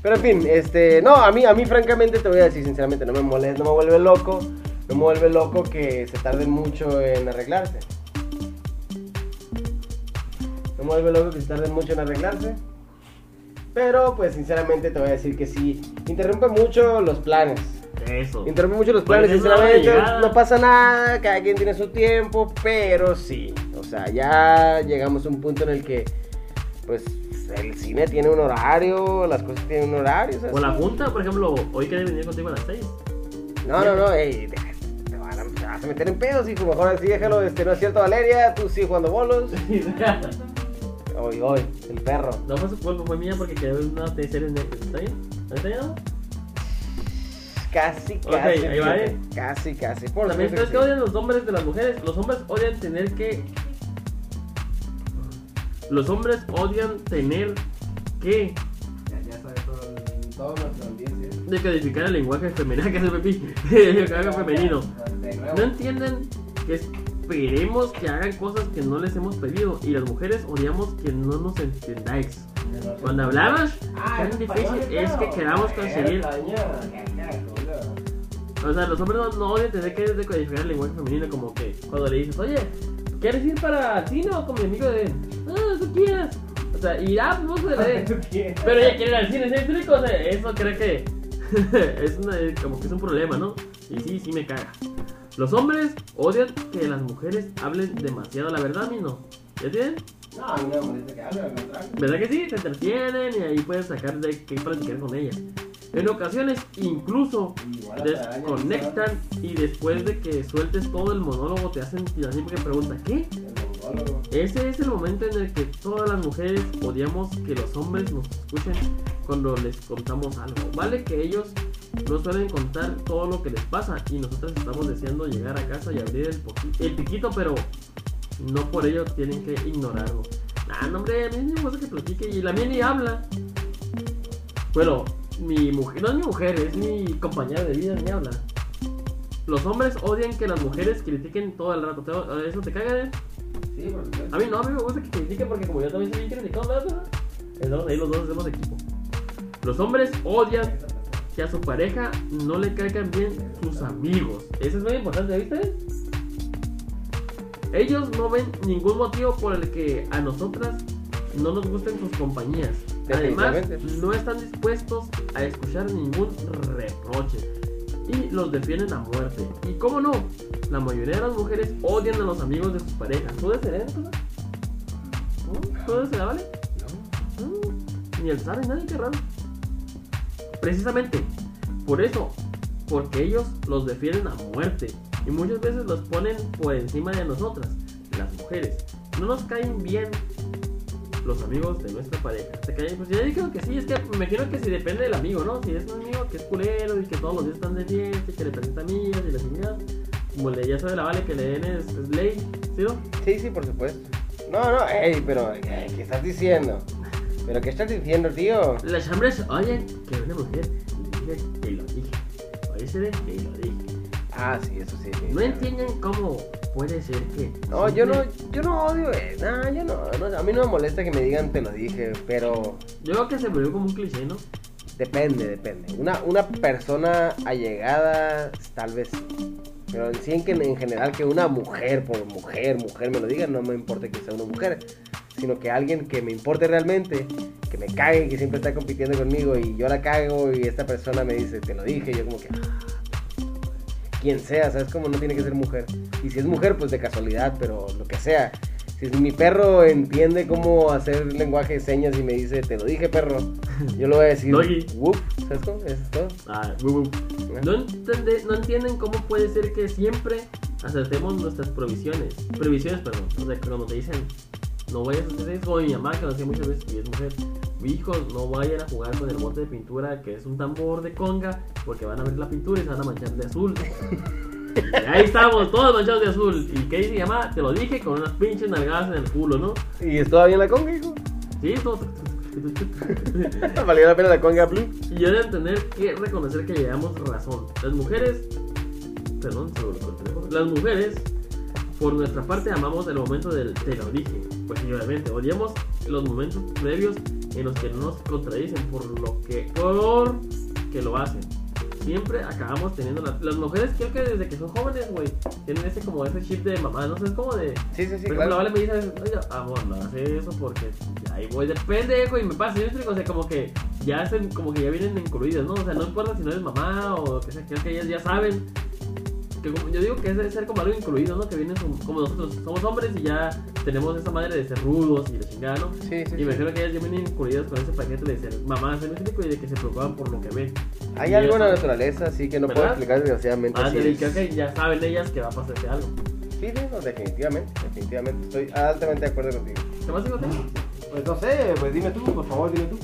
Pero en fin, este, no, a mí, a mí francamente te voy a decir sinceramente, no me molesta, no me vuelve loco, no me vuelve loco que se tarden mucho en arreglarse. No me vuelve loco que se tarden mucho en arreglarse. Pero pues sinceramente te voy a decir que sí, interrumpe mucho los planes. Eso. Interrumpe mucho los planes, sinceramente. No pasa nada, cada quien tiene su tiempo, pero sí. O sea, ya llegamos a un punto en el que, pues, el cine tiene un horario, las cosas tienen un horario. ¿sabes? O la junta, por ejemplo, hoy que venir contigo a las 6. No, no, no, ey, deja- te, van a, te vas a meter en pedos, hijo. Mejor así déjalo, este, no es cierto, Valeria, tú sigue jugando bolos. <laughs> Hoy, hoy, el perro. no fue su culpa, fue mía porque quedé en una serie en Netflix. ¿Está bien? ¿Está bien? Casi, casi. ahí va, ¿eh? Casi, casi. Por También, supuesto ¿sabes qué que sí. odian los hombres de las mujeres? Los hombres odian tener que. Los hombres odian tener que Ya, ya sabes todo, todo nuestro ambiente. decodificar el lenguaje femenino. que es el Pepi? El lenguaje femenino. De No entienden que esperemos que hagan cosas que no les hemos pedido. Y las mujeres odiamos que no nos entendáis. Cuando hablamos, Ah, tan difícil es que queramos conseguir. O sea, los hombres no, no odian tener que decodificar el lenguaje femenino. Como que cuando le dices, oye, ¿quieres ir para el cine o con mi amigo de. Ah, tú quieras. O sea, y ah, pues vamos a ver. <laughs> Pero ella quiere ir al cine, ¿sí explico? O sea, eso creo que <laughs> es una- como que es un problema, ¿no? Y sí, sí me caga. Los hombres odian que las mujeres hablen demasiado la verdad, ¿mi no? ¿Ya tienen? No, a mí no me molesta que hable, al contrario. ¿Verdad que sí? Se entretienen y ahí puedes sacar de qué platicar con ellas. En ocasiones, incluso desconectan y después de que sueltes todo el monólogo te hacen así porque pregunta, ¿qué? Ese es el momento en el que todas las mujeres odiamos que los hombres nos escuchen cuando les contamos algo. Vale que ellos no suelen contar todo lo que les pasa y nosotros estamos deseando llegar a casa y abrir el, el piquito, pero no por ello tienen que ignorarlo. Ah, no, hombre, a mí me gusta que platique y la mía ni habla. Bueno, mi mujer, no es mi mujer, es mi compañera de vida, ni habla. Los hombres odian que las mujeres critiquen todo el rato. ¿Te- ¿Eso te caga, eh? Sí, por supuesto. A mí no, a mí me gusta que critiquen porque como yo también soy bien criticado, ¿verdad? Entonces ahí los dos hacemos equipo. Los hombres odian que a su pareja no le caigan bien sus amigos. Eso es muy importante, ¿viste? Ellos no ven ningún motivo por el que a nosotras no nos gusten sus compañías. Además, no están dispuestos a escuchar ningún reproche y los defienden a muerte. Y cómo no, la mayoría de las mujeres odian a los amigos de sus parejas. ¿Tú de ser eso? ¿No? ¿Tú de ser, vale? Mm, Ni él sabe, nadie, qué raro. Precisamente, por eso, porque ellos los defienden a muerte y muchas veces los ponen por encima de nosotras, las mujeres. No nos caen bien los amigos de nuestra pareja. ¿Te caen? Pues ya digo que sí, es que me imagino que si depende del amigo, ¿no? Si es un amigo que es culero y que todos los días están de fiesta y que le presenta amigas y la chingada, como le ya sabe la vale que le den es, es ley, ¿sí no? Sí, sí, por supuesto. No, no, ey, pero eh, ¿qué estás diciendo? ¿Pero qué estás diciendo, tío? Las hombres oyen que una mujer diga que lo dije. Oye, se ve que lo dije. Ah, sí, eso sí. No entienden cómo puede ser que. No, yo no, yo no odio, eh. No, yo no, no, A mí no me molesta que me digan te lo dije, pero Yo creo que se volvió como un cliché, ¿no? depende, depende. Una, una persona allegada, tal vez. Pero en sí, en, que, en general, que una mujer, por mujer, mujer me lo diga, no me importa que sea una mujer. Sino que alguien que me importe realmente, que me cague, que siempre está compitiendo conmigo y yo la cago y esta persona me dice, te lo dije, yo como que... "Ah, Quien sea, ¿sabes? Como no tiene que ser mujer. Y si es mujer, pues de casualidad, pero lo que sea. Si mi perro entiende cómo hacer lenguaje de señas y me dice, te lo dije, perro, yo le voy a decir, Doggy. whoop, ¿sabes cómo? Eso es todo. Ah, bu, bu. No, entende- no entienden cómo puede ser que siempre acertemos nuestras provisiones. Previsiones, perdón. O sea, cuando te dicen, no vayas a hacer eso, como mi mamá que lo hacía muchas veces y es mujer. Hijos, no vayan a jugar con el bote de pintura que es un tambor de conga porque van a ver la pintura y se van a manchar de azul. Y ahí estamos, todos manchados de azul. ¿Y qué dice mamá? Te lo dije con unas pinches nalgadas en el culo, ¿no? ¿Y es todavía la conga, hijo? Sí, todo. <laughs> ¿Valió la pena la conga blue? Y yo deben tener que reconocer que llevamos razón. Las mujeres, perdón, se teléfono. Las mujeres, por nuestra parte, amamos el momento del te lo dije. Pues obviamente, odiamos los momentos previos en los que no nos contradicen por lo que, por que lo hacen. siempre acabamos teniendo la- las mujeres creo que desde que son jóvenes, güey, tienen ese como ese chip de mamá, no sé, es como de Sí, sí, sí, ejemplo, claro. Vale me dice, oye, amor, no hagas eso porque ahí voy de pendejo y me pasa. O sea, como que ya hacen, como que ya vienen incluidas, ¿no? O sea, no importa si no eres mamá o que sea, creo que ellas ya saben. Que como- yo digo que es de ser como algo incluido, ¿no? Que vienen como, nosotros somos hombres y ya tenemos esa manera de ser rudos y de chingada, ¿no? Sí, sí, Y sí. me imagino que ellas ya vienen incluidas con ese paquete de ser mamás, ¿sí me explico? Y de que se preocupan por lo que ven. Hay Y algo en la naturaleza, así que no puedo ¿Verdad? explicar desgraciadamente. Ah, es. creo que ya saben ellas que va a pasarse algo. Sí, sí, no, definitivamente, definitivamente. Estoy altamente de acuerdo contigo. ¿Qué más digo? Pues no sé, pues dime tú, por favor, dime tú.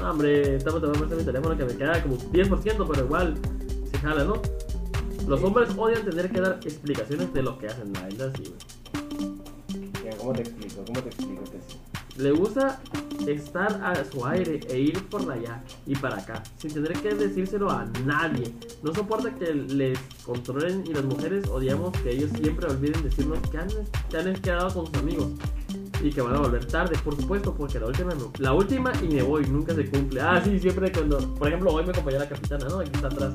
No, hombre, estamos te a prestar mi teléfono que me queda como 10%, pero igual, se jala, ¿no? Los hombres odian tener que dar explicaciones de lo que hacen, la verdad, sí, güey. ¿Cómo te explico? ¿Cómo te explico que sí? Le gusta estar a su aire e ir por allá y para acá, sin tener que decírselo a nadie. No soporta que les controlen y las mujeres odiamos que ellos siempre olviden decirnos que han, que han quedado con sus amigos y que van a volver tarde, por supuesto, porque la última, no- la última y me voy, nunca se cumple. Ah, sí, siempre cuando, por ejemplo, hoy me acompañó la capitana, ¿no? Aquí está atrás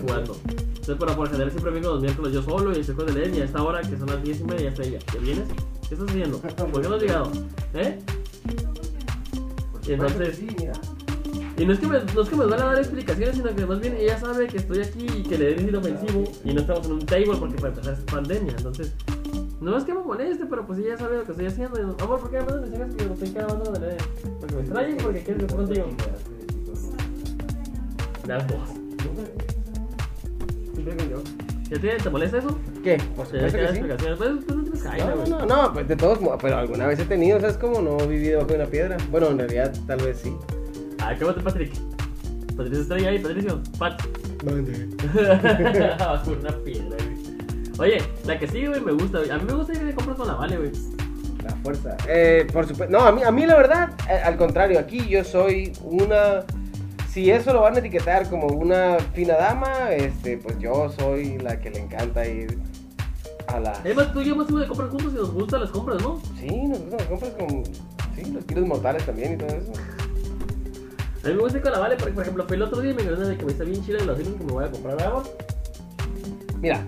jugando. Entonces, pero por general siempre vengo los miércoles yo solo y estoy con el y a esta hora que son las 10 y media ya está ella. ¿Ya vienes? ¿Qué estás haciendo? <laughs> ¿Por qué no has llegado? ¿Eh? Y entonces, y no es que me, no es que me van a dar explicaciones, sino que más bien ella sabe que estoy aquí y que le he ofensivo y no estamos en un table porque para empezar es pandemia. Entonces, no es que me moleste, pero pues ella sabe lo que estoy haciendo. Y, Amor, ¿por qué me mandas mensajes que me estoy grabando de la Porque me porque quieres estar contigo. Las dos. Siempre con yo. ¿Ya te, te molesta eso? ¿Qué? Por supuesto que sí. explicaciones. Pues, pues no tienes caída, No, güey. no, no, pues de todos modos, pero alguna vez he tenido, ¿sabes cómo? No he vivido bajo una piedra. Bueno, en realidad, tal vez sí. Ah, ¿cómo te Patrick? Patricio Estrella ahí, Patricio. Pat. Mande. <laughs> Bajo una piedra, güey. Oye, la que sí, güey, me gusta. güey. A mí me gusta ir de compras con la Vale, güey. La fuerza. Eh, por supuesto. No, a mí, a mí la verdad, eh, al contrario, aquí yo soy una. Si eso lo van a etiquetar como una fina dama, este, pues yo soy la que le encanta ir a la. Además, tú y yo hemos ido de compras juntos y nos gustan las compras, ¿no? Sí, nos gustan las compras con. Sí, los kilos mortales también y todo eso. A mí me gusta ir con la Vale, porque, por ejemplo, fue el otro día y me encontré de que me está bien chila y los que me voy a comprar agua. Mira,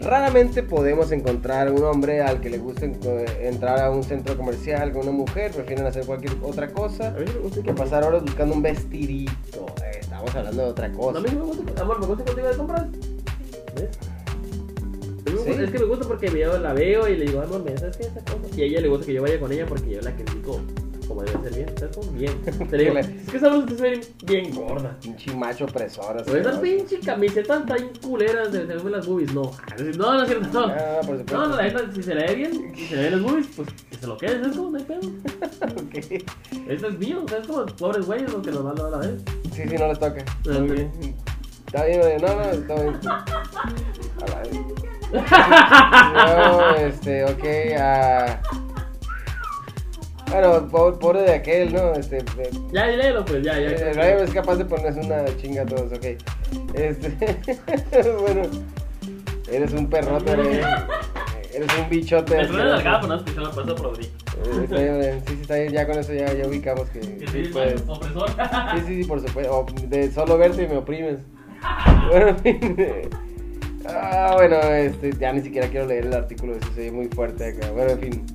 raramente podemos encontrar un hombre al que le guste entrar a un centro comercial con una mujer, prefieren hacer cualquier otra cosa A mí me gusta que pasar horas buscando un vestidito. Eh, estamos hablando de otra No, cosa. a mí me gusta, amor, me gusta contigo de compras. ¿Ves? Me Sí. Es que me gusta porque veo, la veo y le digo, amor, mira, ¿sabes qué? Esta cosa. Y a ella le gusta que yo vaya con ella porque yo la critico como debe ser bien. ¿Sabes cómo? Bien. <laughs> Te digo, es que que soy bien gorda. Pinche macho opresor. Pues esas ¿no? pinche camisetas tan culeras de verme las boobies, no. No, no es cierto, no. Ah, por supuesto. No, no, la neta, si se le ve bien, si se le ven las boobies, pues que se lo quede, ¿sabes cómo? No hay pedo. <laughs> Ok. Eso es mío, ¿sabes cómo? Pobres güeyes, los que nos van a dar a ver. Sí, sí, no les toca. Ah, Muy bien. Está bien, güey. no, no, está bien. <laughs> A la vez. No, este, ok, ah. Bueno, pobre, de aquel, ¿no? Este, de- Ya, léelo, pues, ya, ya. eh, Ryan es capaz de ponerse una chinga a todos, ok. Este, <laughs> bueno, eres un perrote, eres, <laughs> eres un bichote. El asqueroso. del gato, no escuchó la cosa por Eh, Está bien, sí, sí, está bien, ya con eso ya, ya ubicamos que, Que sí puedes. opresor. <laughs> Sí, sí, sí, por supuesto. De solo verte me oprimes. Bueno, en fin. Ah, bueno, este, ya ni siquiera quiero leer el artículo, eso se oye muy fuerte acá. Bueno, en fin.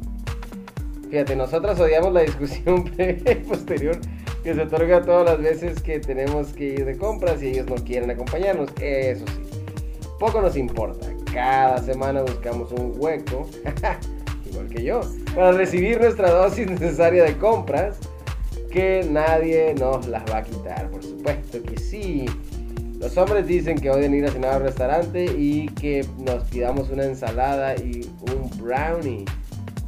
Fíjate, nosotras odiamos la discusión <laughs> posterior que se otorga todas las veces que tenemos que ir de compras y ellos no quieren acompañarnos. Eso sí, poco nos importa. Cada semana buscamos un hueco, <laughs> igual que yo, para recibir nuestra dosis <laughs> necesaria de compras que nadie nos las va a quitar, por supuesto que sí. Los hombres dicen que odian ir a cenar a un restaurante y que nos pidamos una ensalada y un brownie.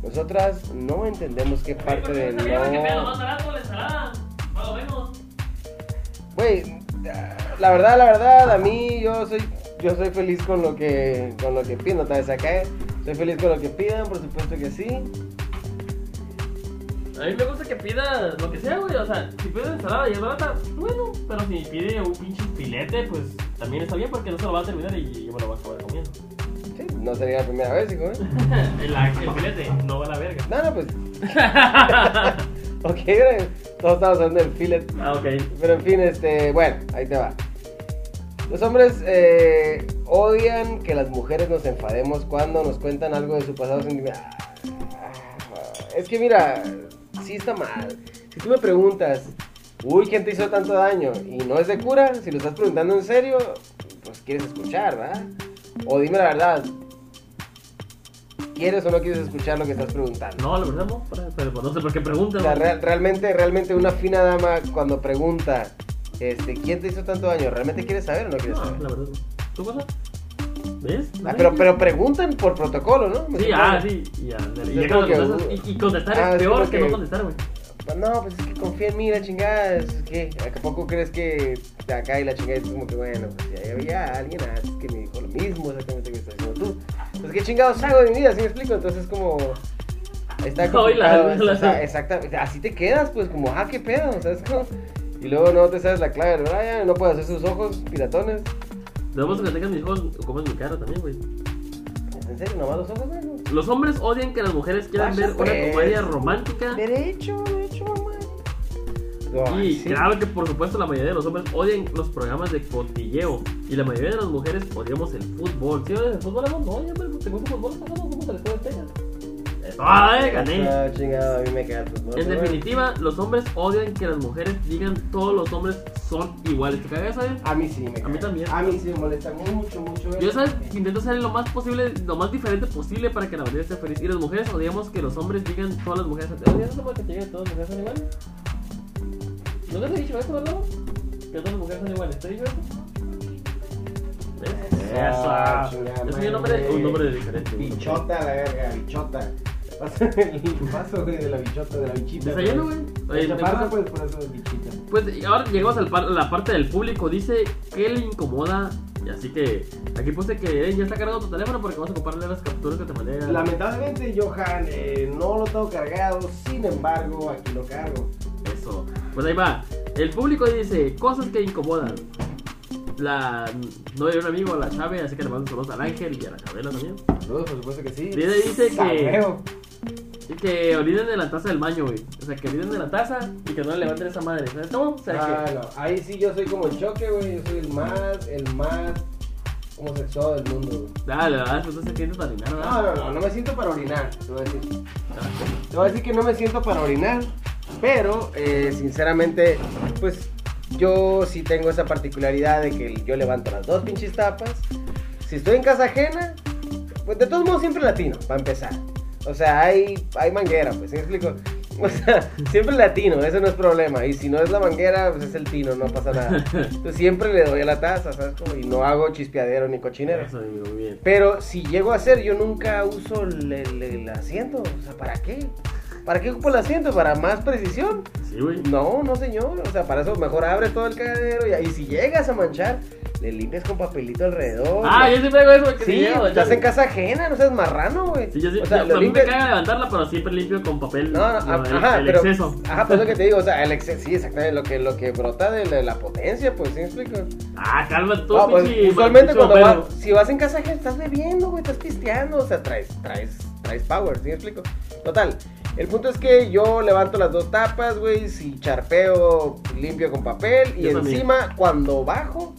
Nosotras no entendemos qué parte de no... Güey, la verdad, la verdad, a mí yo soy yo soy feliz con lo que con lo que pido, no te vas a caer. Soy feliz con lo que pidan, por supuesto que sí. A mí me gusta que pida lo que sea, güey. O sea, si pide ensalada y es barata, bueno. Pero si pide un pinche filete, pues también está bien porque no se lo va a terminar y yo me lo voy a acabar comiendo. No sería la primera vez, hijo, ¿eh? <laughs> el, el filete no va a la verga. No, no, pues <laughs> Ok, Todos estamos hablando del filet. Ah, ok. Pero en fin, este, bueno, ahí te va. Los hombres eh, odian que las mujeres nos enfademos cuando nos cuentan algo de su pasado sentimental. Es que mira, sí está mal. Si tú me preguntas, uy, ¿quién te hizo tanto daño? Y no es de cura, si lo estás preguntando en serio, pues quieres escuchar, ¿verdad? O dime la verdad, ¿quieres o no quieres escuchar lo que estás preguntando? No, la verdad no, pero, pues no sé por qué real- realmente, realmente una fina dama cuando pregunta, este, ¿quién te hizo tanto daño? ¿Realmente quieres saber o no quieres No, saber? la verdad no. ¿Tú cosa? ¿Ves? Ah, pero, pero preguntan por protocolo, ¿no? Me Sí, ah, sí. Y, ya, y, ya cuando que, contestas- y, y contestar ah, es peor que, que- no contestar, güey. No, pues es que confía en mí, la chingada. Es que, ¿a poco crees que de acá y la chingada es como que, bueno, pues ya había alguien antes que me dijo lo mismo exactamente que tú? Pues qué chingados hago de mi vida, ¿sí me explico? Entonces, como. Está Oíla, complicado. oíla. o sea, exactamente. Así te quedas, pues, como, ah, qué pedo, o sea, es como. Y luego no te sabes la clave Brian, no puedes hacer sus ojos piratones. Debemos que tengan mis ojos como en mi cara también, güey. ¿En serio? ¿Nomás los ojos, güey? Los hombres odian que las mujeres quieran Vaya, ver una pues. comedia romántica. Derecho, derecho, Y sí. claro que por supuesto la mayoría de los hombres odian los programas de cotilleo. Y la mayoría de las mujeres odiamos el fútbol. ¿Sí odias el fútbol, amor? No, ya me te gusta el fútbol, ¿cómo no? ¿Cómo se les puede pegar? ¡Ay, gané! No, chingado, a mí me queda el fútbol. En pero definitiva, los hombres odian que las mujeres digan todos los hombres son iguales. ¿Te cagas, sabes? bueno. A mí sí me A mí caga. también. A mí sí me molesta mucho, mucho. Yo sabes que intento ser lo más posible, lo más diferente posible para que la mayoría esté feliz. Y las mujeres odiamos que los hombres digan todas las mujeres son odias eso porque te digan todas las mujeres son iguales. ¿No te he dicho eso, verdad? Que todas las mujeres son iguales. ¿Te he dicho eso? ¿Ves? Ah, Eso. Es un nombre, madre. un nombre diferente. Bichota, la verga, bichota. Pasa el paso, güey, de la bichota, de la bichita. Desayuno, güey. Oye, pues por eso es bichita. Pues ahora llegamos a la parte del público. Dice que le incomoda. Y así que aquí puse que eh, ya está cargado tu teléfono porque vamos a ocuparle las capturas que te mandé. Lamentablemente, Johan, eh, no lo tengo cargado, sin embargo, aquí lo cargo. Eso. Pues ahí va. El público dice cosas que incomodan. La novia de un amigo, la Chave, así que le mando saludos al Ángel y a la Chabela también. Saludos, por supuesto que sí. Dice- dice que- que olviden de la taza del baño, güey. O sea, que olviden de la taza y que no le levanten esa madre. ¿Sabes cómo? O sea, Ah, que. no. Ahí sí yo soy como el choque, güey. Yo soy el más, el más homosexual del mundo, güey. Ah, la verdad, pues no se siente para orinar, No, ¿verdad? no, no, no me siento para orinar, te voy a decir. Te voy a decir que no me siento para orinar, pero eh, sinceramente, pues yo sí tengo esa particularidad de que yo levanto las dos pinches tapas. Si estoy en casa ajena, pues de todos modos siempre latino, para empezar. O sea, hay, hay manguera, pues, ¿sí me explico? <laughs> O sea, siempre latino, eso no es problema. Y si no es la manguera, pues es el tino, no pasa nada. Entonces siempre le doy a la taza, ¿sabes? Y no hago chispeadero ni cochinero. Eso, amigo, bien. Pero si llego a hacer, yo nunca uso el, el- el asiento. O sea, ¿para qué? ¿Para qué ocupo el asiento? ¿Para más precisión? Sí, güey. No, no señor. O sea, para eso mejor abre todo el cagadero y ahí si llegas a manchar, le limpias con papelito alrededor. Ah, yo siempre hago eso, que Sí, sí, llego, estás en casa ajena, no seas marrano, güey. Sí, yo sí. o sea, yo- lo a mí me limpias- caga levantarla, pero siempre limpio con papel. No, no, lo- el, ajá, el pero, exceso. Ajá, pues lo que te digo, o sea, el exceso, sí, exactamente, lo que, lo que brota de la, la potencia, pues, ¿sí me explico? Ah, calma tú, No, pues, usualmente cuando vas, si vas en casa ajena, estás bebiendo, güey, estás pisteando, o sea, traes, traes, traes power, ¿sí me explico? Total, el punto es que yo levanto las dos tapas, güey, si charpeo, limpio con papel, y Yo también. encima, cuando bajo,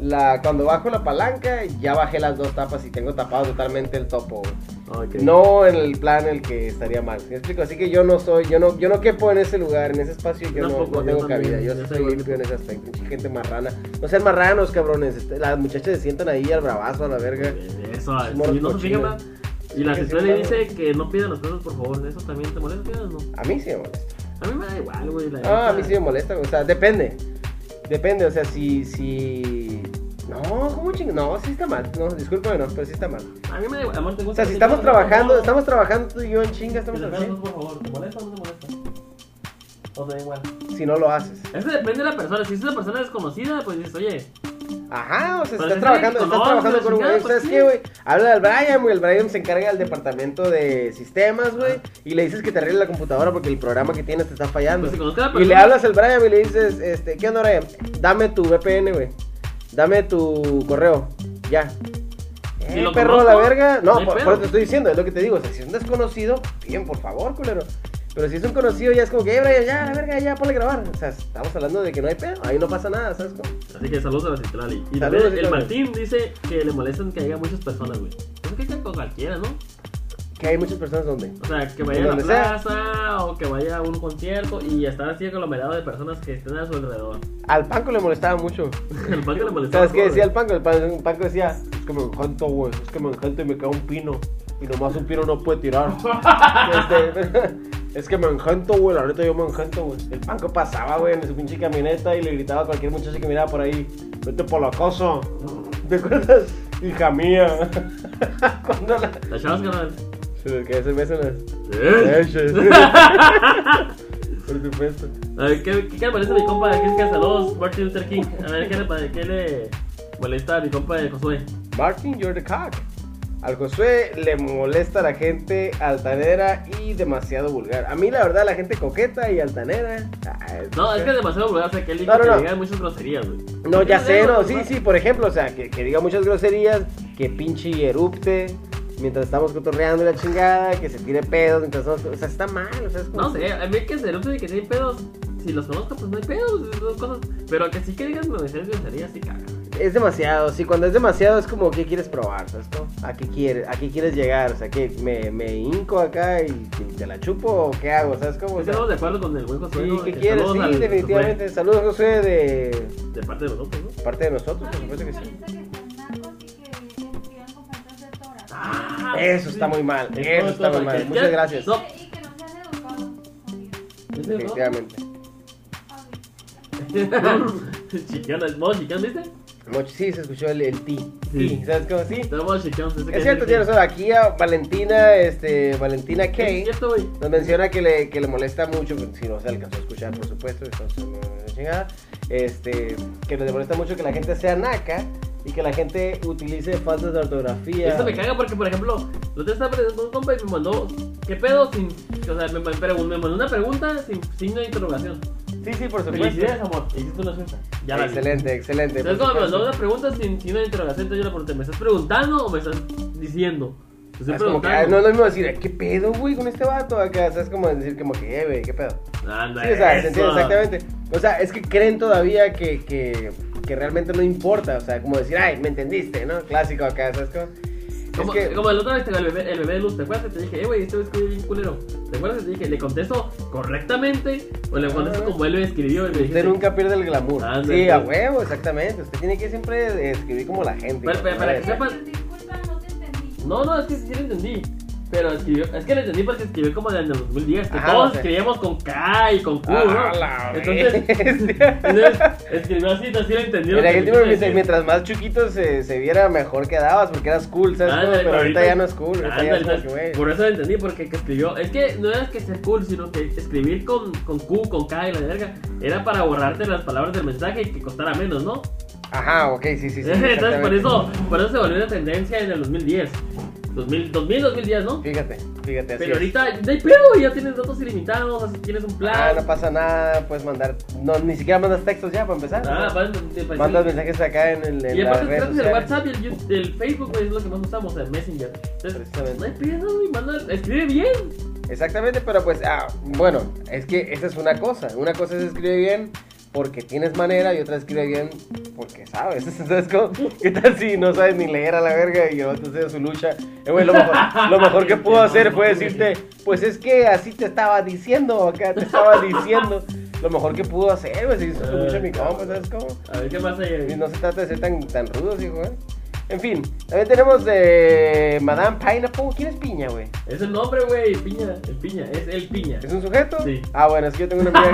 la, cuando bajo la palanca, ya bajé las dos tapas y tengo tapado totalmente el topo. No en el plan en el que estaría mal, ¿sí me explico? Así que yo no soy, yo no, yo no quepo en ese lugar, en ese espacio, yo no, no yo tengo también, cabida, yo yo soy limpio en ese aspecto, gente marrana. No sean marranos, cabrones, este, las muchachas se sientan ahí al bravazo, a la verga. Eso, sí, no. Y la sí, le dice que no pidan las cosas, por favor. ¿Eso también te molesta, o no? A mí sí me molesta. A mí me da igual, güey. la Ah, a mí sí me molesta, o sea, depende. Depende, o sea, si, si... No, ¿cómo ching? No, sí está mal. No, discúlpame, no, pero sí está mal. A mí me da igual. Amor, te O gusta. sea, si estamos trabajando, estamos trabajando tú y yo en chinga, estamos cosas, por favor. ¿Te molesta o no te molesta? O te da igual. Si no lo haces. Eso depende de la persona. Si es una persona desconocida, pues dices, oye, Ajá, o sea, estás sí, trabajando, otros, trabajando con un güey, pues ¿sabes sí. qué, güey? Habla al Brian, güey, el Brian se encarga del departamento de sistemas, güey, y le dices que te arregle la computadora porque el programa que tienes te está fallando. Pues a Y le hablas al Brian y le dices, este, ¿qué onda, Brian? Dame tu VPN, güey. Dame tu correo. Ya. Eh, lo perro, conozco, la verga. no por, eso te estoy diciendo, es lo que te digo. O sea, si es un desconocido, bien, por favor, culero. Pero si es un conocido, ya es como que, eh, Brian, ya, la verga, ya, ponle a grabar. O sea, estamos hablando de que no hay pedo, ahí no pasa nada, ¿sabes cómo? Así que saludos a la Citlali. Y Saludos, también el. Martín dice que le molestan que haya muchas personas, güey. Eso que sea con cualquiera, ¿no? Que hay muchas personas donde. O sea, que vaya a la sea. plaza o que vaya a un concierto y estar así aglomerado de personas que estén a su alrededor. Al Panco le molestaba mucho. <laughs> El banco le molestaba. ¿Sabes qué decía el. Panco? El Pan- el Panco decía, es que me encanta, güey, es que me encanta y me cae un pino. Y nomás un pino no puede tirar. <laughs> Este, <laughs> es que me encanto, güey, la neta yo me encanto, güey. El Panco pasaba, güey, en su pinche camioneta y le gritaba a cualquier muchacha que miraba por ahí, vete por la casa. ¿Te acuerdas? Hija mía. <laughs> Cuando la... ¿La chavas, carnal? Se besan las... Sí. <laughs> Por supuesto. A ver, ¿qué, qué, qué le molesta a mi compa de Jessica Saludos, Martin Luther King? A ver, ¿qué le, qué le molesta a mi compa de Josué? Martin, you're the cock. Al Josué le molesta la gente altanera y demasiado vulgar. A mí, la verdad, la gente coqueta y altanera. No, es que es demasiado vulgar, o sea, que él No, no, que no. diga muchas groserías, güey. No, ya sé, no, sí, sí, por ejemplo, o sea, que, que diga muchas groserías, que pinche erupte mientras estamos cotorreando la chingada, que se tire pedos mientras estamos. O sea, está mal, o sea, es como. No sé, a mí que se y que tienen pedos, si los conozco, pues no hay pedos, son cosas. Pero que sí que digas groserías, groserías, sí caga. Es demasiado, sí, cuando es demasiado es como, ¿qué quieres probar? ¿Sabes cómo? ¿A qué quieres, a qué quieres llegar? O sea, que me, me hinco acá y, y te la chupo o qué hago? ¿Sabes cómo? O sea, Estamos de acuerdo con el buen Josué, sí, ¿no? ¿qué quieres? Sí, al definitivamente. Saludos, José, de Josué, De parte de nosotros, ¿no? parte de nosotros, por supuesto que sí. Ah, Eso sí. está muy mal, Es eso está muy mal. Muchas gracias. No, <laughs> no. Definitivamente. Chiquión, ¿es modo chiquión, viste? Mucho- Sí, se escuchó el, el ti. Sí. Sí, ¿sabes cómo? Sí. Es cierto, tienes razón. Aquí a Valentina, este, Valentina Kay nos menciona que le, que le molesta mucho, si no se alcanzó a escuchar, por supuesto, entonces chingada, este, que le molesta mucho que la gente sea naca y que la gente utilice faltas de ortografía. Eso me caga porque, por ejemplo, lo otro estaba preguntando un compa y me mandó, ¿qué pedo? Sin, o sea, me, me, me mandó una pregunta sin signo de interrogación. Sí, sí, por supuesto. Felicidades, amor. Hiciste una fiesta. Ya la vi. excelente, excelente. Entonces, cuando me mandó una pregunta sin signo de interrogación, entonces yo le pregunté, ¿me estás preguntando o me estás diciendo? Te estoy Es como que, preguntando. ah, no es lo mismo decir, ¿qué pedo, güey, con este vato? Acá, o sea, es como decir, como que, eh, güey, ¿qué pedo? Anda, Sí, o sea, se eso. entiende exactamente. O sea, es que creen todavía que, que, que realmente no importa. O sea, como decir, ay, me entendiste, ¿no? Clásico acá, ¿sabes cómo? Como, es que, como la otra vez el bebé, el bebé de luz, ¿te acuerdas que te dije, eh, güey, este escribe bien culero? ¿Te acuerdas que te dije, le contesto correctamente o le contesto Ah. como él lo escribió? Y me usted dijiste, nunca pierde el glamour. Ándale. sí, a huevo, exactamente. Usted tiene que siempre escribir como la gente. Pero- pero- ¿no? para que sepan- Disculpa, no te entendí. No, no, es que sí lo entendí. Pero escribió, es que lo entendí porque escribió como en el 2010, que Ajá, todos escribíamos con K y con Q, Ah, ¿no? la Entonces, <laughs> entonces, escribió así, así lo entendí. lo En que quise tiempo, decir. mientras más chiquito se, se viera, mejor quedabas porque eras cool, ¿sabes? Ándale, pero ahorita, ya no es cool. Ahorita ya ándale, es como que, entonces, güey. por eso lo entendí, porque que escribió. Es que no era que ser cool, sino que escribir con, con Q, con K y la verga, era para borrarte las palabras del mensaje y que costara menos, ¿no? Ajá, ok, sí, sí, sí. <laughs> Entonces, por eso, por eso se volvió una tendencia en el 2010. 2000, 2000 2010, ¿no? Fíjate, fíjate. así Pero es. ahorita hay pedo, ya tienes datos ilimitados, así tienes un plan. Ah, no pasa nada, puedes mandar. No, ni siquiera mandas textos ya para empezar. Ah, ¿no? de- de- Mandas mensajes acá en, el, en Y las aparte redes tratas el. WhatsApp y el, el Facebook, güey, es lo que más usamos, el Messenger. Entonces, Precisamente. no hay pedo, güey, manda, escribe bien. Exactamente, pero pues, ah, bueno, es que esa es una cosa. Una cosa es escribir bien porque tienes manera y otra escribe bien porque sabes. <laughs> Entonces, ¿cómo? ¿qué tal si no sabes ni leer a la verga y otro hace su lucha? Eh, güey, lo, mejor, lo mejor que pudo hacer fue decirte, pues es que así te estaba diciendo, acá te estaba diciendo. Lo mejor que pudo hacer, güey, si hizo su lucha mi compa, ¿sabes cómo? A ver qué hay. Y no se trata de ser tan, tan rudos, hijo, ¿eh? En fin, también tenemos de Madame Pineapple. ¿Quién es Piña, güey? Es el nombre, güey, Piña, el Piña, es el Piña. ¿Es un sujeto? Sí. Ah, bueno, es que yo tengo una amiga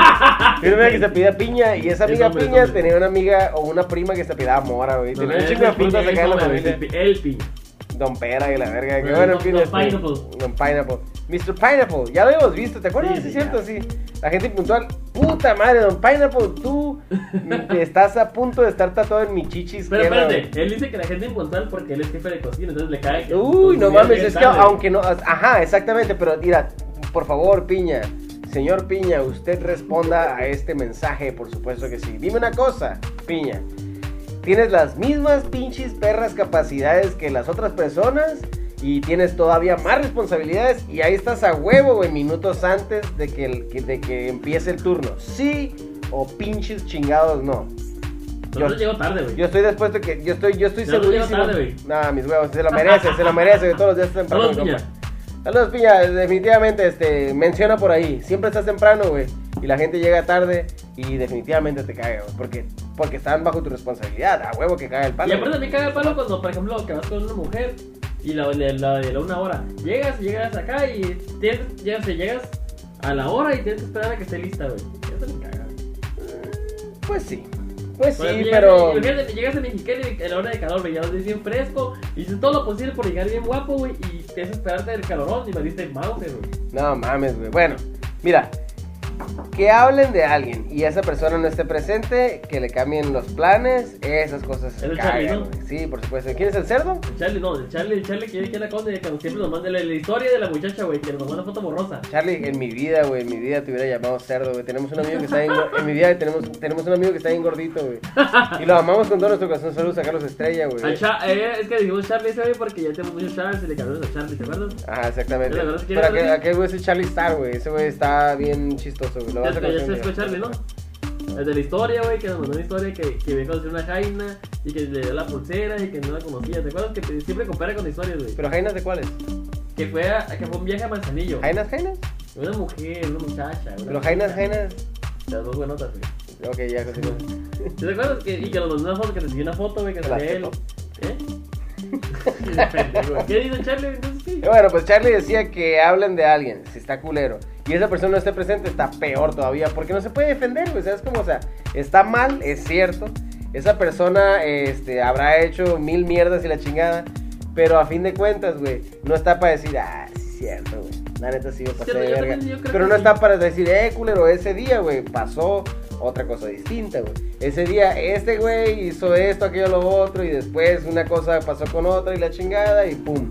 que, <laughs> tengo una amiga que se apellida Piña y esa Es amiga Piña tenía una amiga o una prima que se apellidaba Mora, güey. No, Tenía un es chingo de frutas acá en la familia. El Piña. Don Pera y la verga. Que Bueno, en Don- fin. Don este, Pineapple. Don Pineapple. Mr. Pineapple, ya lo habíamos visto, ¿te acuerdas? Sí, Sí, es cierto, sí. La gente puntual. Puta madre, Don Pineapple, tú <laughs> estás a punto de estar tatuado en mi chichis. Pero espérate, él dice que la gente impuntual porque él es jefe de cocina, entonces le cae. Uy, no mames, es que aunque no, ajá, exactamente, pero mira, por favor, Piña, señor Piña, usted responda a este mensaje, por supuesto que sí. Dime una cosa, Piña, ¿tienes las mismas pinches perras capacidades que las otras personas? y tienes todavía más responsabilidades y ahí estás a huevo, güey, minutos antes de que, el- que- de que empiece el turno. Sí o pinches chingados no. Yo- no llegó tarde, güey. Yo estoy después de que yo estoy yo estoy Pero no segurísimo. tarde, güey. Nah, mis huevos, se lo merece, se lo merece, güey, todos los días está temprano. Saludos, Piña. Saludos, Piña, definitivamente este menciona por ahí, siempre estás temprano, güey, y la gente llega tarde y definitivamente te caga, güey, porque porque están bajo tu responsabilidad, a huevo que caga el Y palo. aparte güey. también caga el palo cuando, por ejemplo, que vas con una mujer y la, la, la de la una hora. Llegas, llegas acá y tienes, llegas, llegas a la hora y tienes que esperar a que esté lista, güey. Eso me caga. Pues sí. Pues sí, llegas- pero Imagínate, llegas a Mexicali a la hora de calor, güey, ya lo ves bien fresco y dices todo lo posible por llegar bien guapo, güey, y te haces esperarte el calorón y me diste mouse, güey. no mames, güey. Bueno, mira, que hablen de alguien y esa persona no esté presente, que le cambien los planes, esas cosas se el Charlie, cagan, ¿no? Sí, por supuesto. ¿Quién es el cerdo? El Charlie, no, el Charlie, el Charlie quiere que la cosa de que siempre nos mande la, la historia de la muchacha, güey, que nos manda una foto borrosa. Charlie, en mi vida, güey, en mi vida te hubiera llamado cerdo, güey. Tenemos un amigo que está bien, en mi vida tenemos, tenemos un amigo que está bien gordito, güey. Y lo amamos con todo nuestro corazón. Saludos a Carlos Estrella, güey. Eh, es que dijimos Charlie ese porque ya tenemos muchos Charles y le cambiamos a Charlie, ¿te acuerdas? Ajá, exactamente. Es que Pero aquel, Charlie. aquel güey es el Charlie Star, güey. Ese güey está bien chistoso, güey. Lo Ya, vas a conocer Charlie, ¿no? El de la historia, güey, que nos mandó una historia que, que había conocido una jaina y que le dio la pulsera y que no la conocía. ¿Te acuerdas que te- siempre compara con historias, güey? Pero Jainas de cuáles? Que fue, a, que fue un viaje a Manzanillo. ¿Jainas, Jainas? Una mujer, una muchacha. Una Pero Jainas, Jainas. Las dos buenotas, güey. Ok, ya continúa. ¿Te acuerdas que, y que nos mandó una foto, que te enseñó una foto, güey, que ¿Te salía las él? ¿Eh? <laughs> Qué pendejo. ¿Qué dice Charlie? Entonces. Y bueno, pues Charlie decía que hablen de alguien, si está culero. Y esa persona no esté presente, está peor todavía, porque no se puede defender, güey. ¿Sabes cómo? O sea, está mal, es cierto. Esa persona este, habrá hecho mil mierdas y la chingada. Pero a fin de cuentas, güey, no está para decir, ah, sí, es cierto, güey. La neta sí me pasé Sí, de yo verga. yo Pero no está para decir, eh, culero, ese día, güey, pasó otra cosa distinta, güey. Ese día, este güey hizo esto, aquello, lo otro, y después una cosa pasó con otra y la chingada, y pum.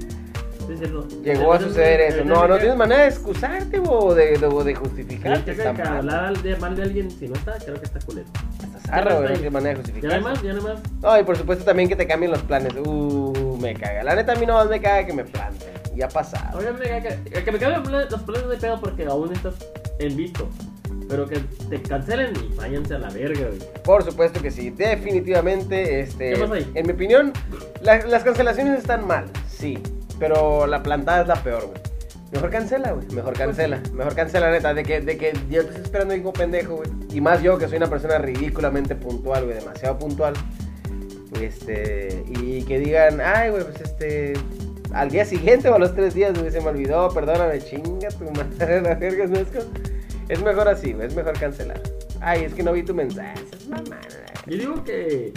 Es. Llegó a suceder eso. No, no tienes manera de excusarte o de, de, de justificarte. que, Está que hablar de- mal de alguien si no está, creo que está culero. Güey. No tienes manera de Ya no más, ya no más. No, y por supuesto también que te cambien los planes. Uh, me caga. La neta a mí no más me caga que me planten. Ya ha pasado. Oye, me caga que, que me cambien los planes hay pedo porque aún estás en visto. Pero que te cancelen y váyanse a la verga, güey. Por supuesto que sí. Definitivamente, este. ¿Qué pasa ahí? En mi opinión, la- las cancelaciones están mal. Sí. Pero la plantada es la peor, güey. Mejor cancela, güey. Mejor cancela. Mejor cancela, neta. De que, de que yo te estoy esperando ahí como pendejo, güey. Y más yo, que soy una persona ridículamente puntual, güey. Demasiado puntual. Este. Y que digan, ay, güey, pues este. Al día siguiente o a los tres días, güey, se me olvidó, perdóname, chinga tu madre, <laughs> la verga, ¿no? Es, es mejor así, güey, es mejor cancelar. Ay, es que no vi tu mensaje, es mamada. Yo digo que,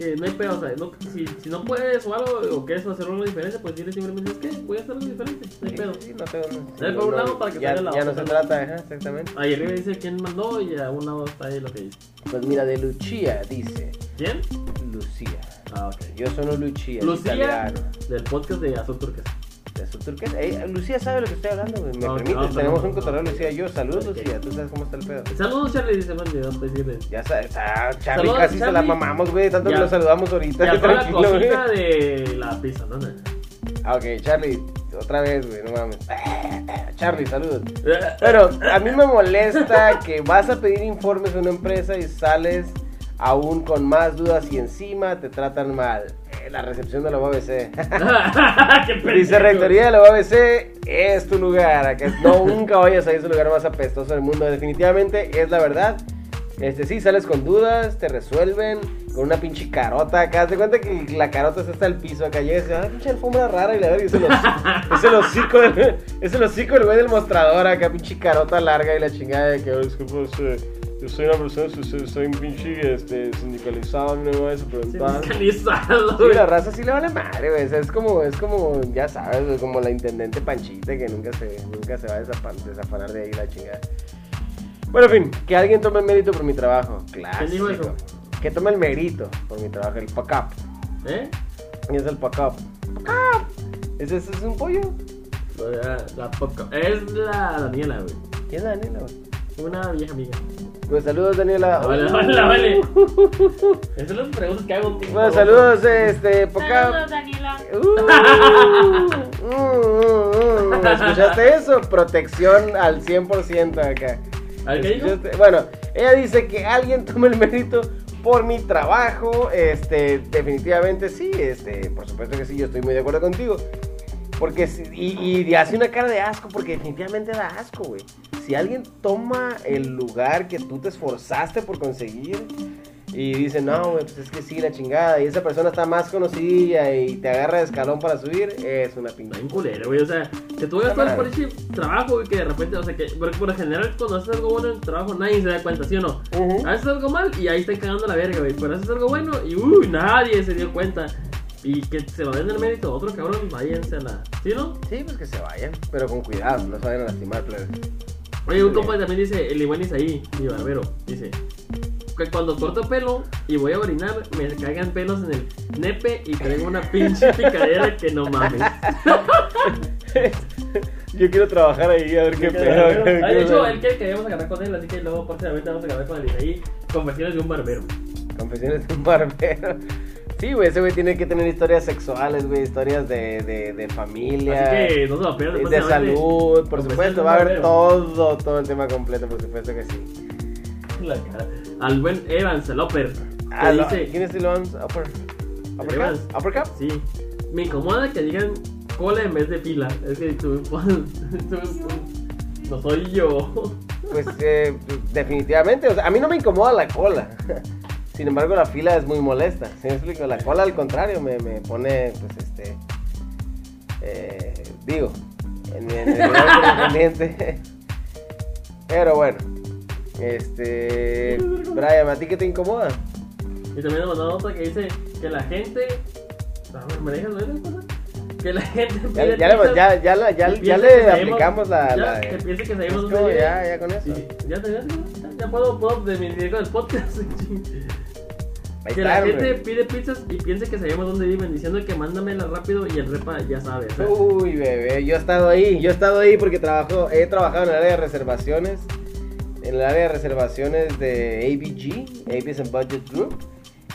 que no hay pedo, o sea, no- si, si no puedes o algo, o quieres hacer algo diferente, pues dile simplemente, es que voy a hacer algo diferente, no hay pedo. Sí, no tengo- no- por un lado para que ya, la ya no se trata, ajá, exactamente. Ahí arriba dice quién mandó y a un lado está ahí lo que dice. Pues mira, de Lucia dice, ¿Quién? Lucía. Ah, ok. Yo soy Lucia, es Lucía italiano. del podcast de Azul Turquesa. De azul turquesa. Ey, Lucía sabe lo que estoy hablando, güey. ¿Me No, permites? no, Tenemos no, un no, cotorreo. Lucía. Yo, saludos, Ok. Lucía. Tú sabes cómo está el pedo. Saludos, Charlie, dice man, de dónde decirle. Ya sabes, Charlie, Saludos, casi se la Charlie. mamamos, güey. Tanto Ya. que lo saludamos ahorita. La tranquilo, güey. de la pizza, ¿no? Ah, ok, Charlie, otra vez, güey, no mames. <laughs> Charlie, saludos. <laughs> Pero a mí me molesta que vas a pedir informes a una empresa y sales aún con más dudas y encima te tratan mal. La recepción de la UABC. <laughs> Dice Rectoría de la UABC, es tu lugar. Acá no, <laughs> nunca vayas a ese lugar más apestoso del mundo. Definitivamente es la verdad. Este sí, sales con dudas, te resuelven con una pinche carota acá. Te cuenta que la carota está hasta el piso acá. Llegas y dices, ah, pinche alfombra rara. Y la verdad, es el <laughs> es el hocico del, es el hocico del güey del mostrador acá, pinche carota larga y la chingada de que, "Oh, disculpa, este, yo soy una persona, soy, soy un pinche este, sindicalizado, no me vayas a preguntar. Sindicalizado, Sí, güey. la raza sí le vale madre, güey. O sea, es como, es como, ya sabes, güey, como la intendente Panchita que nunca se, nunca se va a desapan- desafanar de ahí la chingada. Bueno, en fin, que alguien tome el mérito por mi trabajo. Clásico. ¿Quién dijo eso? Que tome el mérito por mi trabajo, el fuck up. ¿Eh? Y es el fuck up. Fuck up. ¿Ese, ese es un pollo? La, la podcast. Es la Daniela, güey. ¿Quién es Daniela, güey? Una vieja amiga. Pues saludos, Daniela. Vale, vale, vale. Esas son las preguntas que hago. Bueno, saludos, este, fuck Saludos. Daniela. Uh. Mm, mm, mm. ¿Escuchaste eso? Protección al 100% acá. Bueno, ella dice que alguien tome el mérito por mi trabajo. Este, definitivamente sí, este, por supuesto que sí, yo estoy muy de acuerdo contigo. Porque y, y hace una cara de asco porque definitivamente da asco, güey. Si alguien toma el lugar que tú te esforzaste por conseguir y dice, no, pues es que sí, la chingada, y esa persona está más conocida y te agarra de escalón para subir, es una pinche. bien culero, güey. O sea, que tú todo por ese trabajo, güey, que de repente, o sea, que por, por lo general cuando haces algo bueno en el trabajo nadie se da cuenta, ¿sí o no? Ujú. Haces algo mal y ahí están cagando la verga, güey. Pero haces algo bueno y uy, nadie se dio cuenta. Y que se lo den el mérito a otro cabrón, váyanse a la. ¿Sí, no? Sí, pues que se vayan, pero con cuidado, no se vayan a lastimar, plebes. Oye, un compa también dice, el igual ahí, mi barbero, dice. Que cuando corto pelo y voy a orinar, me caigan pelos en el nepe y traigo una pinche picadera que no mames. <laughs> Yo quiero trabajar ahí a ver qué pedo. Ah, de hecho, él quiere que vayamos a agarrar con él, así que luego próximamente vamos a agarrar con él ahí. Confesiones de un barbero. Confesiones de un barbero. Sí, güey, ese güey tiene que tener historias sexuales, güey, historias de, de, de familia. Así que no se lo pierdan. de próximamente. salud, por supuesto, de va a haber todo, todo el tema completo, por supuesto que sí. La cara. Al buen Evans, el Upper. Ah, lo- dice, ¿Quién es el Evans? Upper. Uppercut? Evans. Uppercut? sí, me incomoda que digan cola en vez de pila. Es que <laughs> tú, tú- no soy yo. Pues eh, definitivamente, o sea, a mí no me incomoda la cola. <laughs> Sin embargo, la fila es muy molesta. ¿Sí me explico? La cola, al contrario, me, me pone, pues, este. eh, digo, en, lugar <laughs> correspondiente. Pero bueno, este. Brian, ¿a ti qué te incomoda? Y también nos mandó otra que dice que la gente. ¿me dejas ver esa cosa? Que la gente. Ya, ya, le- ya, ya, la- ya, y ya piensa le aplicamos la. ya, la que piense que sabemos dónde ya, ya con eso. Te- ya, ya, ya puedo, puedo desmentir con el podcast. <laughs> Ahí que está, la gente pide pizzas y piense que sabemos dónde viven, diciendo que mándamela rápido y el repa ya sabe. sea, Uy, bebé, yo he estado ahí, yo he estado ahí porque trabajo, he trabajado en el área de reservaciones, en el área de reservaciones de ABG, Aviation Budget Group,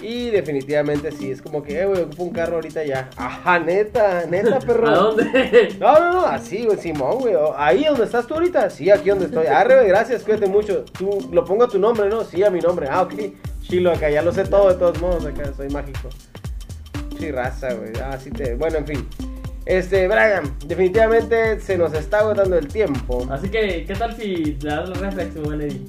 y definitivamente sí, es como que, eh, güey, ocupo un carro ahorita ya. Ajá, neta, neta, <laughs> perro. ¿A dónde? No, no, no, así, güey, Simón, güey. Ahí donde estás tú ahorita, sí, aquí donde estoy. Arre, güey, gracias, cuídate mucho. Tú lo pongo a tu nombre, ¿no? Sí, a mi nombre. Ah, ok. Chilo, acá ya lo sé todo de todos modos, acá soy mágico. Sí, raza, güey. Ah, sí te. Bueno, en fin. Este, Brian, definitivamente se nos está agotando el tiempo. Así que, ¿qué tal si le das la reflexión, Eddie?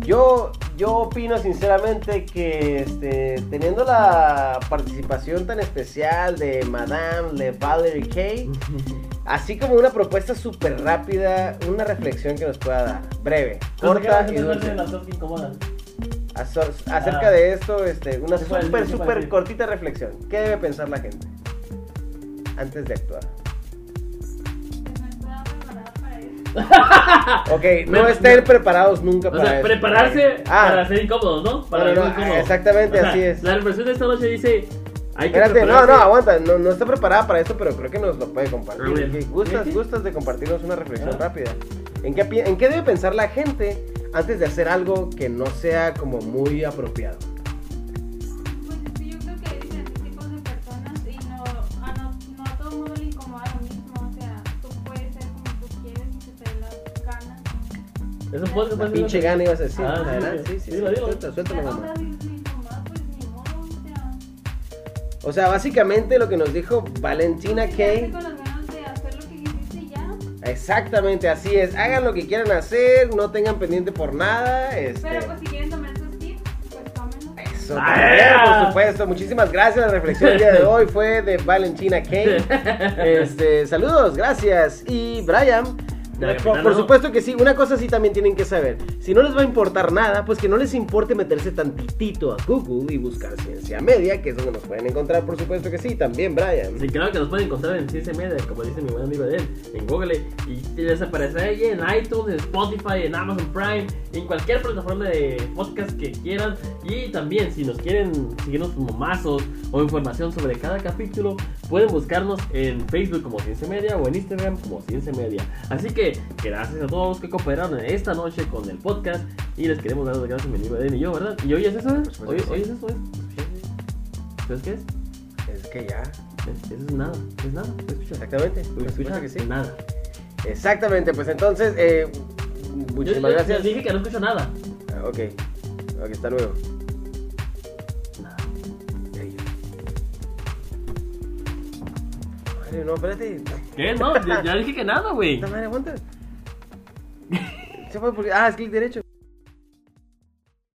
Yo, yo opino sinceramente que este, teniendo la participación tan especial de Madame Le Valerie Kay, <laughs> así como una propuesta súper rápida, una reflexión que nos pueda dar, breve, corta y ¿Qué dulce, las cosas que incomodan? Aso- acerca Ah. de esto, este, una ¿Qué puede súper, súper cortita reflexión. ¿Qué debe pensar la gente antes de actuar? <laughs> Ok, no estén preparados nunca O para sea, eso. prepararse Ah. para ser incómodos, ¿no? Para No, no, ser no, incómodos. exactamente, O sea, así es. La reflexión de esta noche dice: hay que Espérate, no, no, aguanta, no, no está preparada para esto, pero creo que nos lo puede compartir. A ver. Ok, ¿Gustas, gustas de compartirnos una reflexión Ah. rápida? ¿En qué, ¿En qué debe pensar la gente antes de hacer algo que no sea como muy apropiado? Pues es que yo creo que hay diferentes tipos de personas y no a, no, no a todo el mundo le incomoda lo mismo. O sea, tú puedes ser como tú quieres y se te dé las ganas. Es un podcast La más pinche gana ibas a decir. Ah, sí, Adelante, sí. sí, sí, Dilo, sí, dilo. suéltalo, suéltalo, Pero, mamá. o sea, básicamente lo que nos dijo Valentina Kay. Exactamente, así es. Hagan lo que quieran hacer, no tengan pendiente por nada. Este, Pero pues si quieren tomar esos tips, pues tómenlos. Eso, ¡Ah! también, por supuesto. Muchísimas gracias. La reflexión del día de hoy fue de Valentina Kay. <laughs> Este, saludos, gracias. Y Brian. Por, supuesto que sí, una cosa sí también tienen que saber. Si no les va a importar nada, pues que no les importe meterse tantitito a Google y buscar ciencia media, que es donde nos pueden encontrar, por supuesto que sí, también Brian. Sí, claro que nos pueden encontrar en Ciencia Media, como dice mi buen amigo de él, en Google. Y les aparecerá ahí en iTunes, en Spotify, en Amazon Prime, en cualquier plataforma de podcast que quieran. Y también, si nos quieren seguirnos como mazos o información sobre cada capítulo, pueden buscarnos en Facebook como Ciencia Media o en Instagram como Ciencia Media. Así que, gracias a todos los que cooperaron esta noche con el podcast. Y les queremos dar las gracias a mi amigo Eden y yo, ¿verdad? ¿Y hoy es eso? ¿eh? ¿Hoy, hoy es eso? ¿eh? ¿Sabes qué es? Es que ya. Es- Eso es nada, es nada. ¿Me escuchas? Exactamente. ¿Me Por supuesto escuchas? que sí. Nada. Exactamente, pues entonces, eh, Yo, muchísimas yo- gracias. yo dije que no escucho nada. Ah, Ok, ok, hasta luego. No, espérate. ¿Qué? No, ya, dije que nada, güey. Madre, aguanta. Se fue porque. Ah, es clic derecho.